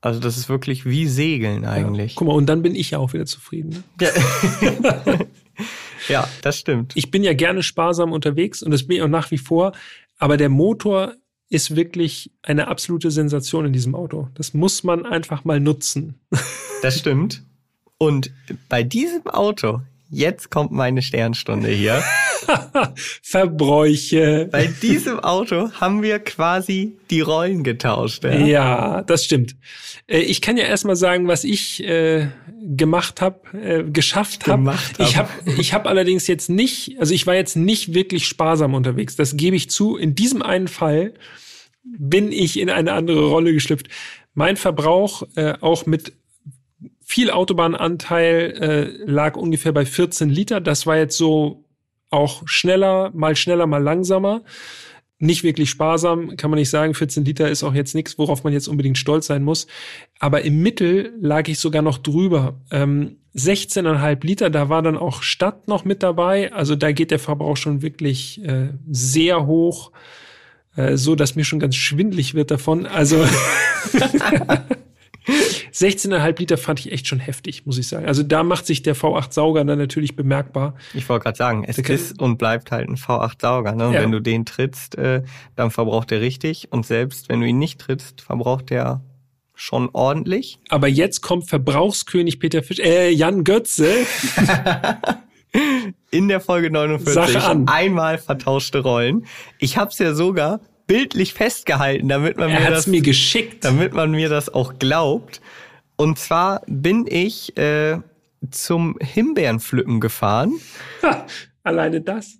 Also das ist wirklich wie Segeln eigentlich. Ja, guck mal, und dann bin ich ja auch wieder zufrieden. Ne? Ja. ja, das stimmt. Ich bin ja gerne sparsam unterwegs und das bin ich auch nach wie vor. Aber der Motor ist wirklich eine absolute Sensation in diesem Auto. Das muss man einfach mal nutzen. Das stimmt. Und bei diesem Auto jetzt kommt meine Sternstunde hier. Verbräuche. Bei diesem Auto haben wir quasi die Rollen getauscht. Ja, ja das stimmt. Äh, ich kann ja erstmal sagen, was ich äh, gemacht habe, äh, geschafft habe. Hab. Ich habe ich hab allerdings jetzt nicht, also ich war jetzt nicht wirklich sparsam unterwegs. Das gebe ich zu. In diesem einen Fall bin ich in eine andere Rolle geschlüpft. Mein Verbrauch äh, auch mit viel Autobahnanteil äh, lag ungefähr bei 14 Liter. Das war jetzt so auch schneller, mal schneller, mal langsamer. Nicht wirklich sparsam, kann man nicht sagen. 14 Liter ist auch jetzt nichts, worauf man jetzt unbedingt stolz sein muss. Aber im Mittel lag ich sogar noch drüber. Ähm, 16,5 Liter, da war dann auch Stadt noch mit dabei. Also da geht der Verbrauch schon wirklich äh, sehr hoch, äh, so dass mir schon ganz schwindlig wird davon. Also 16,5 Liter fand ich echt schon heftig, muss ich sagen. Also da macht sich der V8-Sauger dann natürlich bemerkbar. Ich wollte gerade sagen, es ist und bleibt halt ein V8-Sauger. Ne? Und ja. wenn du den trittst, äh, dann verbraucht er richtig. Und selbst wenn du ihn nicht trittst, verbraucht er schon ordentlich. Aber jetzt kommt Verbrauchskönig Peter Fisch, äh, Jan Götze. In der Folge 49 einmal vertauschte Rollen. Ich hab's ja sogar bildlich festgehalten, damit man er mir das mir geschickt, damit man mir das auch glaubt. Und zwar bin ich äh, zum Himbeerenpflücken gefahren. Ha, alleine das.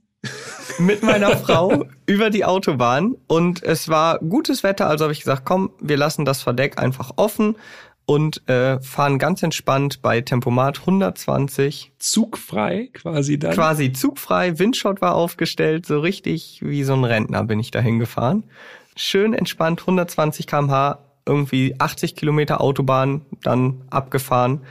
mit meiner Frau über die Autobahn und es war gutes Wetter, also habe ich gesagt, komm, wir lassen das Verdeck einfach offen und äh, fahren ganz entspannt bei Tempomat 120. Zugfrei quasi dann. Quasi zugfrei, Windshot war aufgestellt, so richtig wie so ein Rentner bin ich dahin gefahren. Schön entspannt, 120 kmh, irgendwie 80 Kilometer Autobahn, dann abgefahren.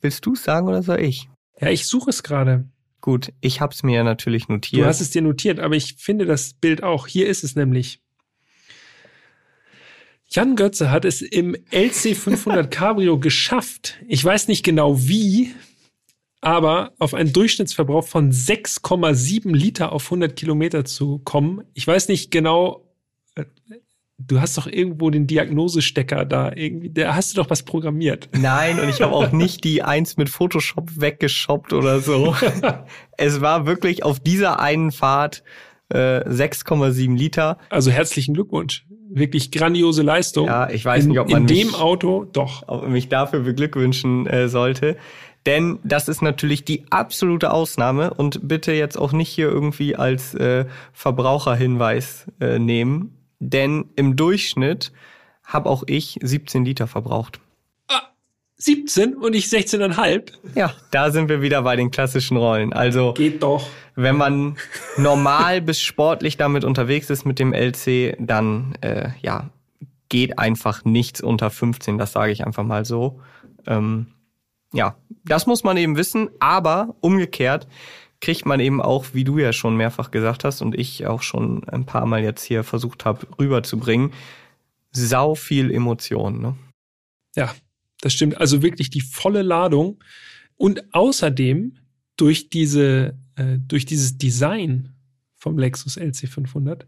Willst du es sagen oder soll ich? Ja, ich suche es gerade. Gut, ich hab's mir natürlich notiert. Du hast es dir notiert, aber ich finde das Bild auch. Hier ist es nämlich. Jan Götze hat es im LC 500 Cabrio geschafft. Ich weiß nicht genau wie, aber auf einen Durchschnittsverbrauch von 6,7 Liter auf 100 Kilometer zu kommen. Ich weiß nicht genau, äh, du hast doch irgendwo den Diagnosestecker da irgendwie, da hast du doch was programmiert. Nein, und ich habe auch nicht die eins mit Photoshop weggeschoppt oder so. es war wirklich auf dieser einen Fahrt äh, 6,7 Liter. Also herzlichen Glückwunsch wirklich grandiose Leistung. Ja, ich weiß in, nicht, ob man in dem Auto doch mich dafür beglückwünschen äh, sollte. Denn das ist natürlich die absolute Ausnahme und bitte jetzt auch nicht hier irgendwie als äh, Verbraucherhinweis äh, nehmen. Denn im Durchschnitt habe auch ich 17 Liter verbraucht. 17 und ich 16,5. Ja, da sind wir wieder bei den klassischen Rollen. Also geht doch. Wenn man normal bis sportlich damit unterwegs ist mit dem LC, dann äh, ja geht einfach nichts unter 15. Das sage ich einfach mal so. Ähm, ja, das muss man eben wissen. Aber umgekehrt kriegt man eben auch, wie du ja schon mehrfach gesagt hast und ich auch schon ein paar Mal jetzt hier versucht habe rüberzubringen, sau viel Emotion. Ne? Ja, das stimmt. Also wirklich die volle Ladung. Und außerdem durch diese, äh, durch dieses Design vom Lexus LC500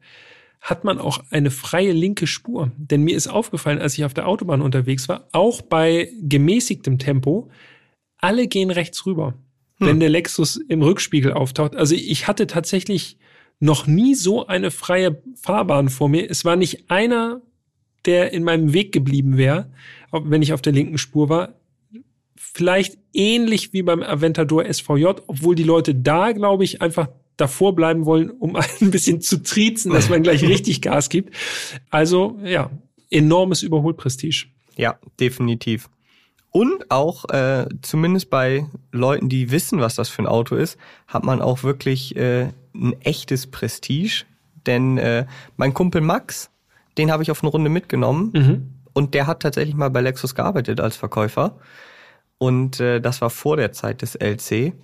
hat man auch eine freie linke Spur. Denn mir ist aufgefallen, als ich auf der Autobahn unterwegs war, auch bei gemäßigtem Tempo, alle gehen rechts rüber, hm. wenn der Lexus im Rückspiegel auftaucht. Also ich hatte tatsächlich noch nie so eine freie Fahrbahn vor mir. Es war nicht einer, der in meinem Weg geblieben wäre wenn ich auf der linken Spur war. Vielleicht ähnlich wie beim Aventador SVJ, obwohl die Leute da, glaube ich, einfach davor bleiben wollen, um ein bisschen zu triezen, dass man gleich richtig Gas gibt. Also ja, enormes Überholprestige. Ja, definitiv. Und auch, äh, zumindest bei Leuten, die wissen, was das für ein Auto ist, hat man auch wirklich äh, ein echtes Prestige. Denn äh, mein Kumpel Max, den habe ich auf eine Runde mitgenommen. Mhm. Und der hat tatsächlich mal bei Lexus gearbeitet als Verkäufer. und äh, das war vor der Zeit des LC.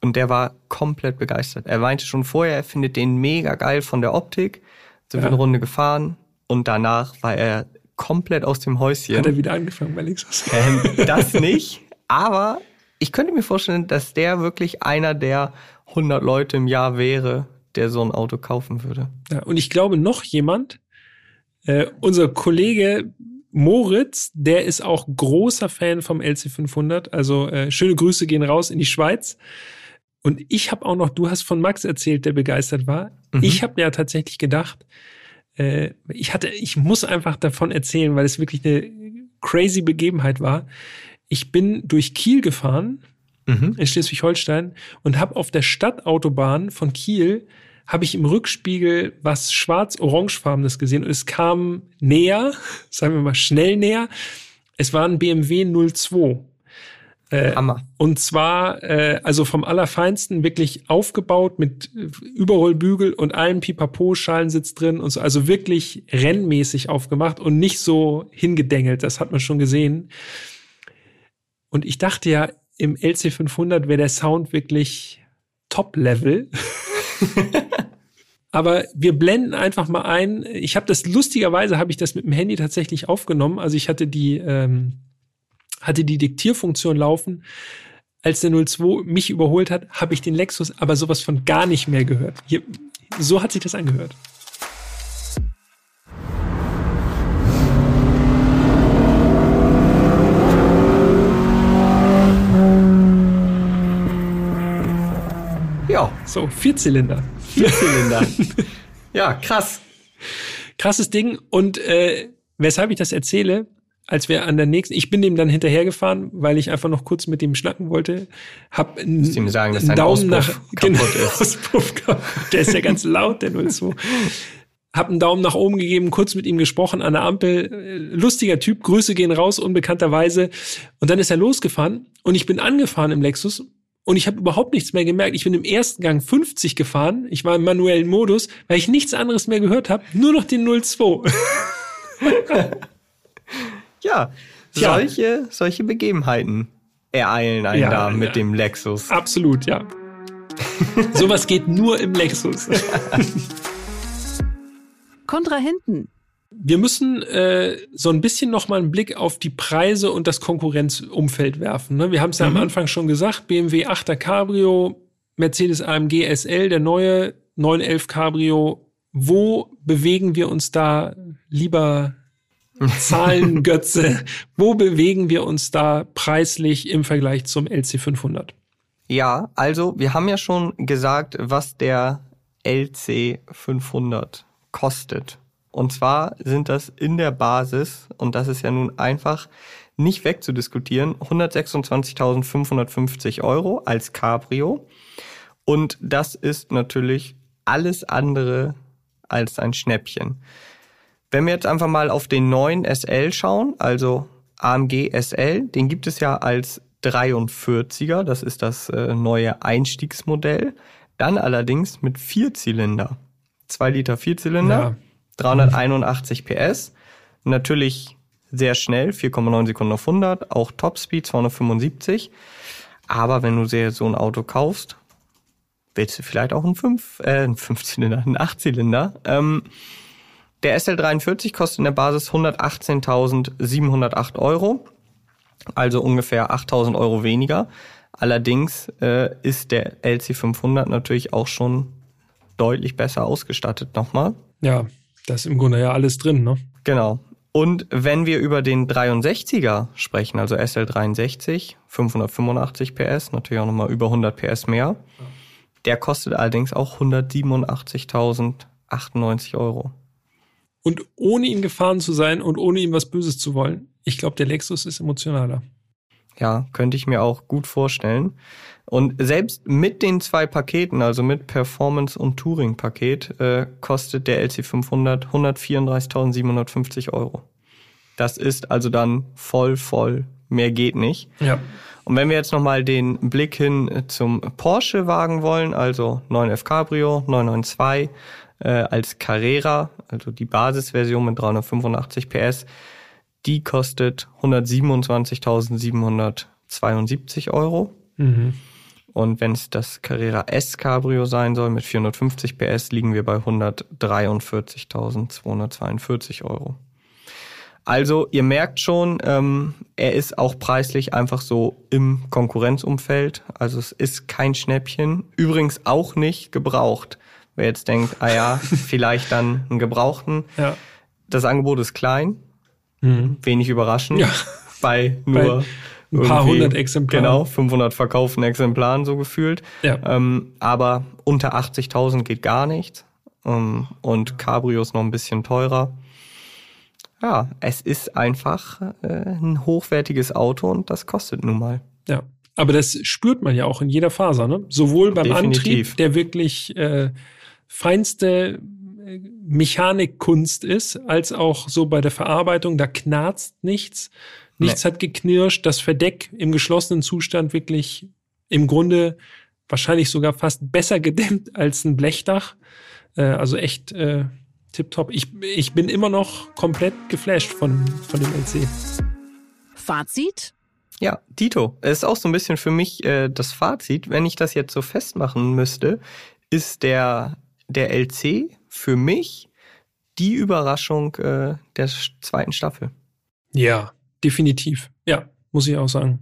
Und der war komplett begeistert. Er meinte schon vorher, er findet den mega geil von der Optik. Sind ja. wir eine Runde gefahren und danach war er komplett aus dem Häuschen. Hat er wieder angefangen bei Lexus? Ähm, das nicht, aber ich könnte mir vorstellen, dass der wirklich einer der 100 Leute im Jahr wäre, der so ein Auto kaufen würde. Ja, und ich glaube noch jemand, äh, unser Kollege Moritz, der ist auch großer Fan vom LC500. Also äh, schöne Grüße gehen raus in die Schweiz. Und ich habe auch noch, du hast von Max erzählt, der begeistert war. Mhm. Ich habe ja tatsächlich gedacht, äh, ich hatte, ich muss einfach davon erzählen, weil es wirklich eine crazy Begebenheit war. Ich bin durch Kiel gefahren mhm. in Schleswig-Holstein und habe auf der Stadtautobahn von Kiel habe ich im Rückspiegel was schwarz-orangefarbenes gesehen und es kam näher, sagen wir mal schnell näher. Es war ein BMW 02. Äh, Hammer. Und zwar, äh, also vom Allerfeinsten wirklich aufgebaut mit Überrollbügel und allem Pipapo-Schalensitz drin und so. Also wirklich rennmäßig aufgemacht und nicht so hingedengelt. Das hat man schon gesehen. Und ich dachte ja, im LC500 wäre der Sound wirklich Top-Level. Aber wir blenden einfach mal ein. Ich habe das lustigerweise habe ich das mit dem Handy tatsächlich aufgenommen. Also ich hatte die ähm, hatte die Diktierfunktion laufen. Als der 02 mich überholt hat, habe ich den Lexus aber sowas von gar nicht mehr gehört. Hier, so hat sich das angehört. Ja. So, Vierzylinder. Vierzylinder. ja, krass. Krasses Ding. Und äh, weshalb ich das erzähle, als wir an der nächsten, ich bin dem dann hinterhergefahren, weil ich einfach noch kurz mit ihm schnacken wollte, hab einen, ihm sagen, dass einen Daumen nach genau, ist. Auspuff, der ist ja ganz laut, der 02. Hab einen Daumen nach oben gegeben, kurz mit ihm gesprochen an der Ampel. Lustiger Typ, Grüße gehen raus, unbekannterweise. Und dann ist er losgefahren und ich bin angefahren im Lexus und ich habe überhaupt nichts mehr gemerkt. Ich bin im ersten Gang 50 gefahren. Ich war im manuellen Modus, weil ich nichts anderes mehr gehört habe, nur noch den 02. Ja, Tja. solche, solche Begebenheiten ereilen einen ja, da mit ja. dem Lexus. Absolut, ja. Sowas geht nur im Lexus. Kontrahenten. Wir müssen äh, so ein bisschen noch mal einen Blick auf die Preise und das Konkurrenzumfeld werfen. Ne? Wir haben es ja mhm. am Anfang schon gesagt, BMW 8er Cabrio, Mercedes AMG SL, der neue 911 Cabrio. Wo bewegen wir uns da lieber Zahlengötze. Wo bewegen wir uns da preislich im Vergleich zum LC500? Ja, also wir haben ja schon gesagt, was der LC500 kostet. Und zwar sind das in der Basis, und das ist ja nun einfach nicht wegzudiskutieren, 126.550 Euro als Cabrio. Und das ist natürlich alles andere als ein Schnäppchen. Wenn wir jetzt einfach mal auf den neuen SL schauen, also AMG SL, den gibt es ja als 43er, das ist das äh, neue Einstiegsmodell. Dann allerdings mit Vierzylinder. 2 Liter Vierzylinder, ja. 381 PS. Natürlich sehr schnell, 4,9 Sekunden auf 100, auch Topspeed 275. Aber wenn du sehr so ein Auto kaufst, willst du vielleicht auch einen 5, äh, einen 5-Zylinder, einen 8-Zylinder. Ähm, der SL43 kostet in der Basis 118.708 Euro, also ungefähr 8.000 Euro weniger. Allerdings äh, ist der LC500 natürlich auch schon deutlich besser ausgestattet nochmal. Ja, da ist im Grunde ja alles drin, ne? Genau. Und wenn wir über den 63er sprechen, also SL63, 585 PS, natürlich auch nochmal über 100 PS mehr, der kostet allerdings auch 187.098 Euro. Und ohne ihn gefahren zu sein und ohne ihm was Böses zu wollen, ich glaube, der Lexus ist emotionaler. Ja, könnte ich mir auch gut vorstellen. Und selbst mit den zwei Paketen, also mit Performance und Touring-Paket, äh, kostet der LC500 134.750 Euro. Das ist also dann voll, voll. Mehr geht nicht. Ja. Und wenn wir jetzt nochmal den Blick hin zum Porsche wagen wollen, also 9F Cabrio, 992, äh, als Carrera, also die Basisversion mit 385 PS, die kostet 127.720 472 Euro. Mhm. Und wenn es das Carrera S Cabrio sein soll mit 450 PS, liegen wir bei 143.242 Euro. Also ihr merkt schon, ähm, er ist auch preislich einfach so im Konkurrenzumfeld. Also es ist kein Schnäppchen. Übrigens auch nicht gebraucht. Wer jetzt denkt, ah ja, vielleicht dann einen gebrauchten. Ja. Das Angebot ist klein, Mhm. wenig überraschend. Ja. Bei nur ein paar hundert Exemplaren. Genau, 500 verkauften Exemplaren so gefühlt. Ja. Ähm, aber unter 80.000 geht gar nichts. Ähm, und Cabrio ist noch ein bisschen teurer. Ja, es ist einfach äh, ein hochwertiges Auto und das kostet nun mal. Ja. Aber das spürt man ja auch in jeder Faser, ne? Sowohl beim Definitiv. Antrieb, der wirklich äh, feinste äh, Mechanikkunst ist, als auch so bei der Verarbeitung, da knarzt nichts. Nichts hat geknirscht. Das Verdeck im geschlossenen Zustand wirklich im Grunde wahrscheinlich sogar fast besser gedämmt als ein Blechdach. Äh, also echt äh, tipptopp. Ich, ich bin immer noch komplett geflasht von, von dem LC. Fazit? Ja, Dito, es ist auch so ein bisschen für mich äh, das Fazit. Wenn ich das jetzt so festmachen müsste, ist der, der LC für mich die Überraschung äh, der zweiten Staffel. Ja, definitiv. Ja, muss ich auch sagen.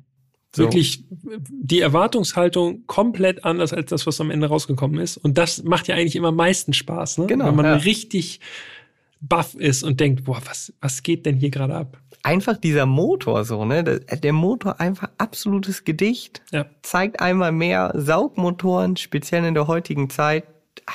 So. Wirklich die Erwartungshaltung komplett anders als das, was am Ende rausgekommen ist. Und das macht ja eigentlich immer am meisten Spaß, ne? Genau, Wenn man ja. richtig baff ist und denkt, boah, was, was geht denn hier gerade ab? Einfach dieser Motor so, ne? Der, Motor einfach absolutes Gedicht. Ja. Zeigt einmal mehr Saugmotoren, speziell in der heutigen Zeit. Ah,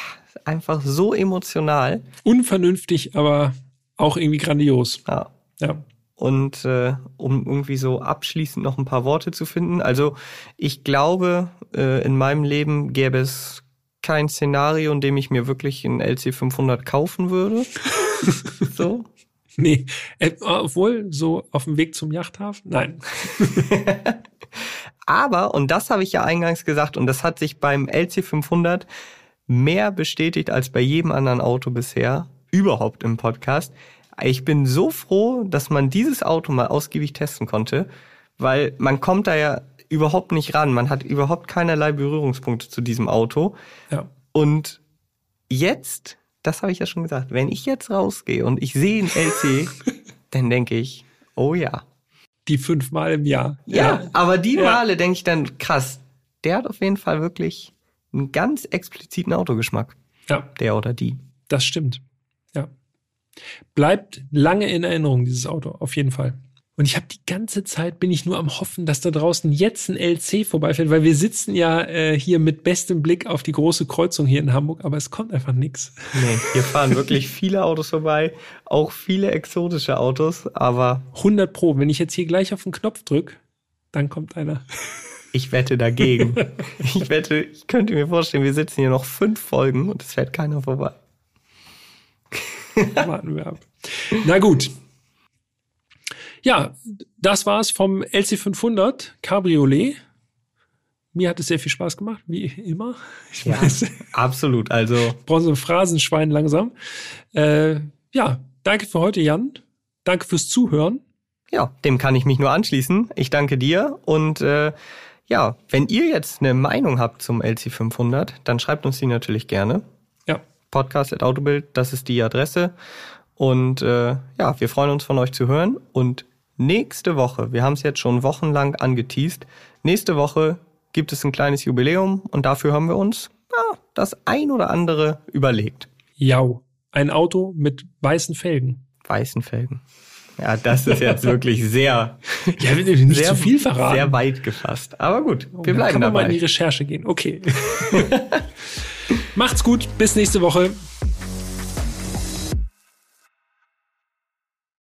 Einfach so emotional. Unvernünftig, aber auch irgendwie grandios. Ja. Ja. Und äh, um irgendwie so abschließend noch ein paar Worte zu finden. Also ich glaube, äh, in meinem Leben gäbe es kein Szenario, in dem ich mir wirklich einen LC500 kaufen würde. so. Nee, äh, obwohl so auf dem Weg zum Yachthafen? Nein. Aber, und das habe ich ja eingangs gesagt, und das hat sich beim LC500 mehr bestätigt als bei jedem anderen Auto bisher, überhaupt im Podcast. Ich bin so froh, dass man dieses Auto mal ausgiebig testen konnte, weil man kommt da ja überhaupt nicht ran. Man hat überhaupt keinerlei Berührungspunkte zu diesem Auto. Ja. Und jetzt, das habe ich ja schon gesagt, wenn ich jetzt rausgehe und ich sehe einen LC, dann denke ich, oh ja. Die fünfmal im Jahr. Ja, aber die Ja. Male denke ich dann, krass, der hat auf jeden Fall wirklich einen ganz expliziten Autogeschmack. Ja, Der oder die. das stimmt. Ja. Bleibt lange in Erinnerung, dieses Auto, auf jeden Fall. Und ich habe die ganze Zeit bin ich nur am hoffen, dass da draußen jetzt ein LC vorbeifährt, weil wir sitzen ja äh, hier mit bestem Blick auf die große Kreuzung hier in Hamburg, aber es kommt einfach nichts. Nee, hier fahren wirklich viele Autos vorbei, auch viele exotische Autos, aber 100 Pro, wenn ich jetzt hier gleich auf den Knopf drücke, dann kommt einer. ich wette dagegen. ich wette, ich könnte mir vorstellen, wir sitzen hier noch fünf Folgen und es fährt keiner vorbei. Warten wir ab. Na gut. Ja, das war's vom LC500 Cabriolet. Mir hat es sehr viel Spaß gemacht, wie immer. Ich Ja, weiß, absolut. Also brauchen so ein Phrasenschwein langsam. Äh, ja, danke für heute, Jan. Danke fürs Zuhören. Ja, dem kann ich mich nur anschließen. Ich danke dir und äh, ja, wenn ihr jetzt eine Meinung habt zum LC500, dann schreibt uns die natürlich gerne. Ja, Podcast@autobild, das ist die Adresse und äh, ja, wir freuen uns von euch zu hören und nächste Woche, wir haben es jetzt schon wochenlang angeteased, nächste Woche gibt es ein kleines Jubiläum und dafür haben wir uns ja, das ein oder andere überlegt. jau. Ein Auto mit weißen Felgen. Weißen Felgen. Ja, das ist jetzt wirklich sehr Ja, nicht sehr, zu viel verraten. Sehr weit gefasst. Aber gut, wir Da bleiben kann man mal in dabei. die Recherche gehen. Okay. Macht's gut. Bis nächste Woche.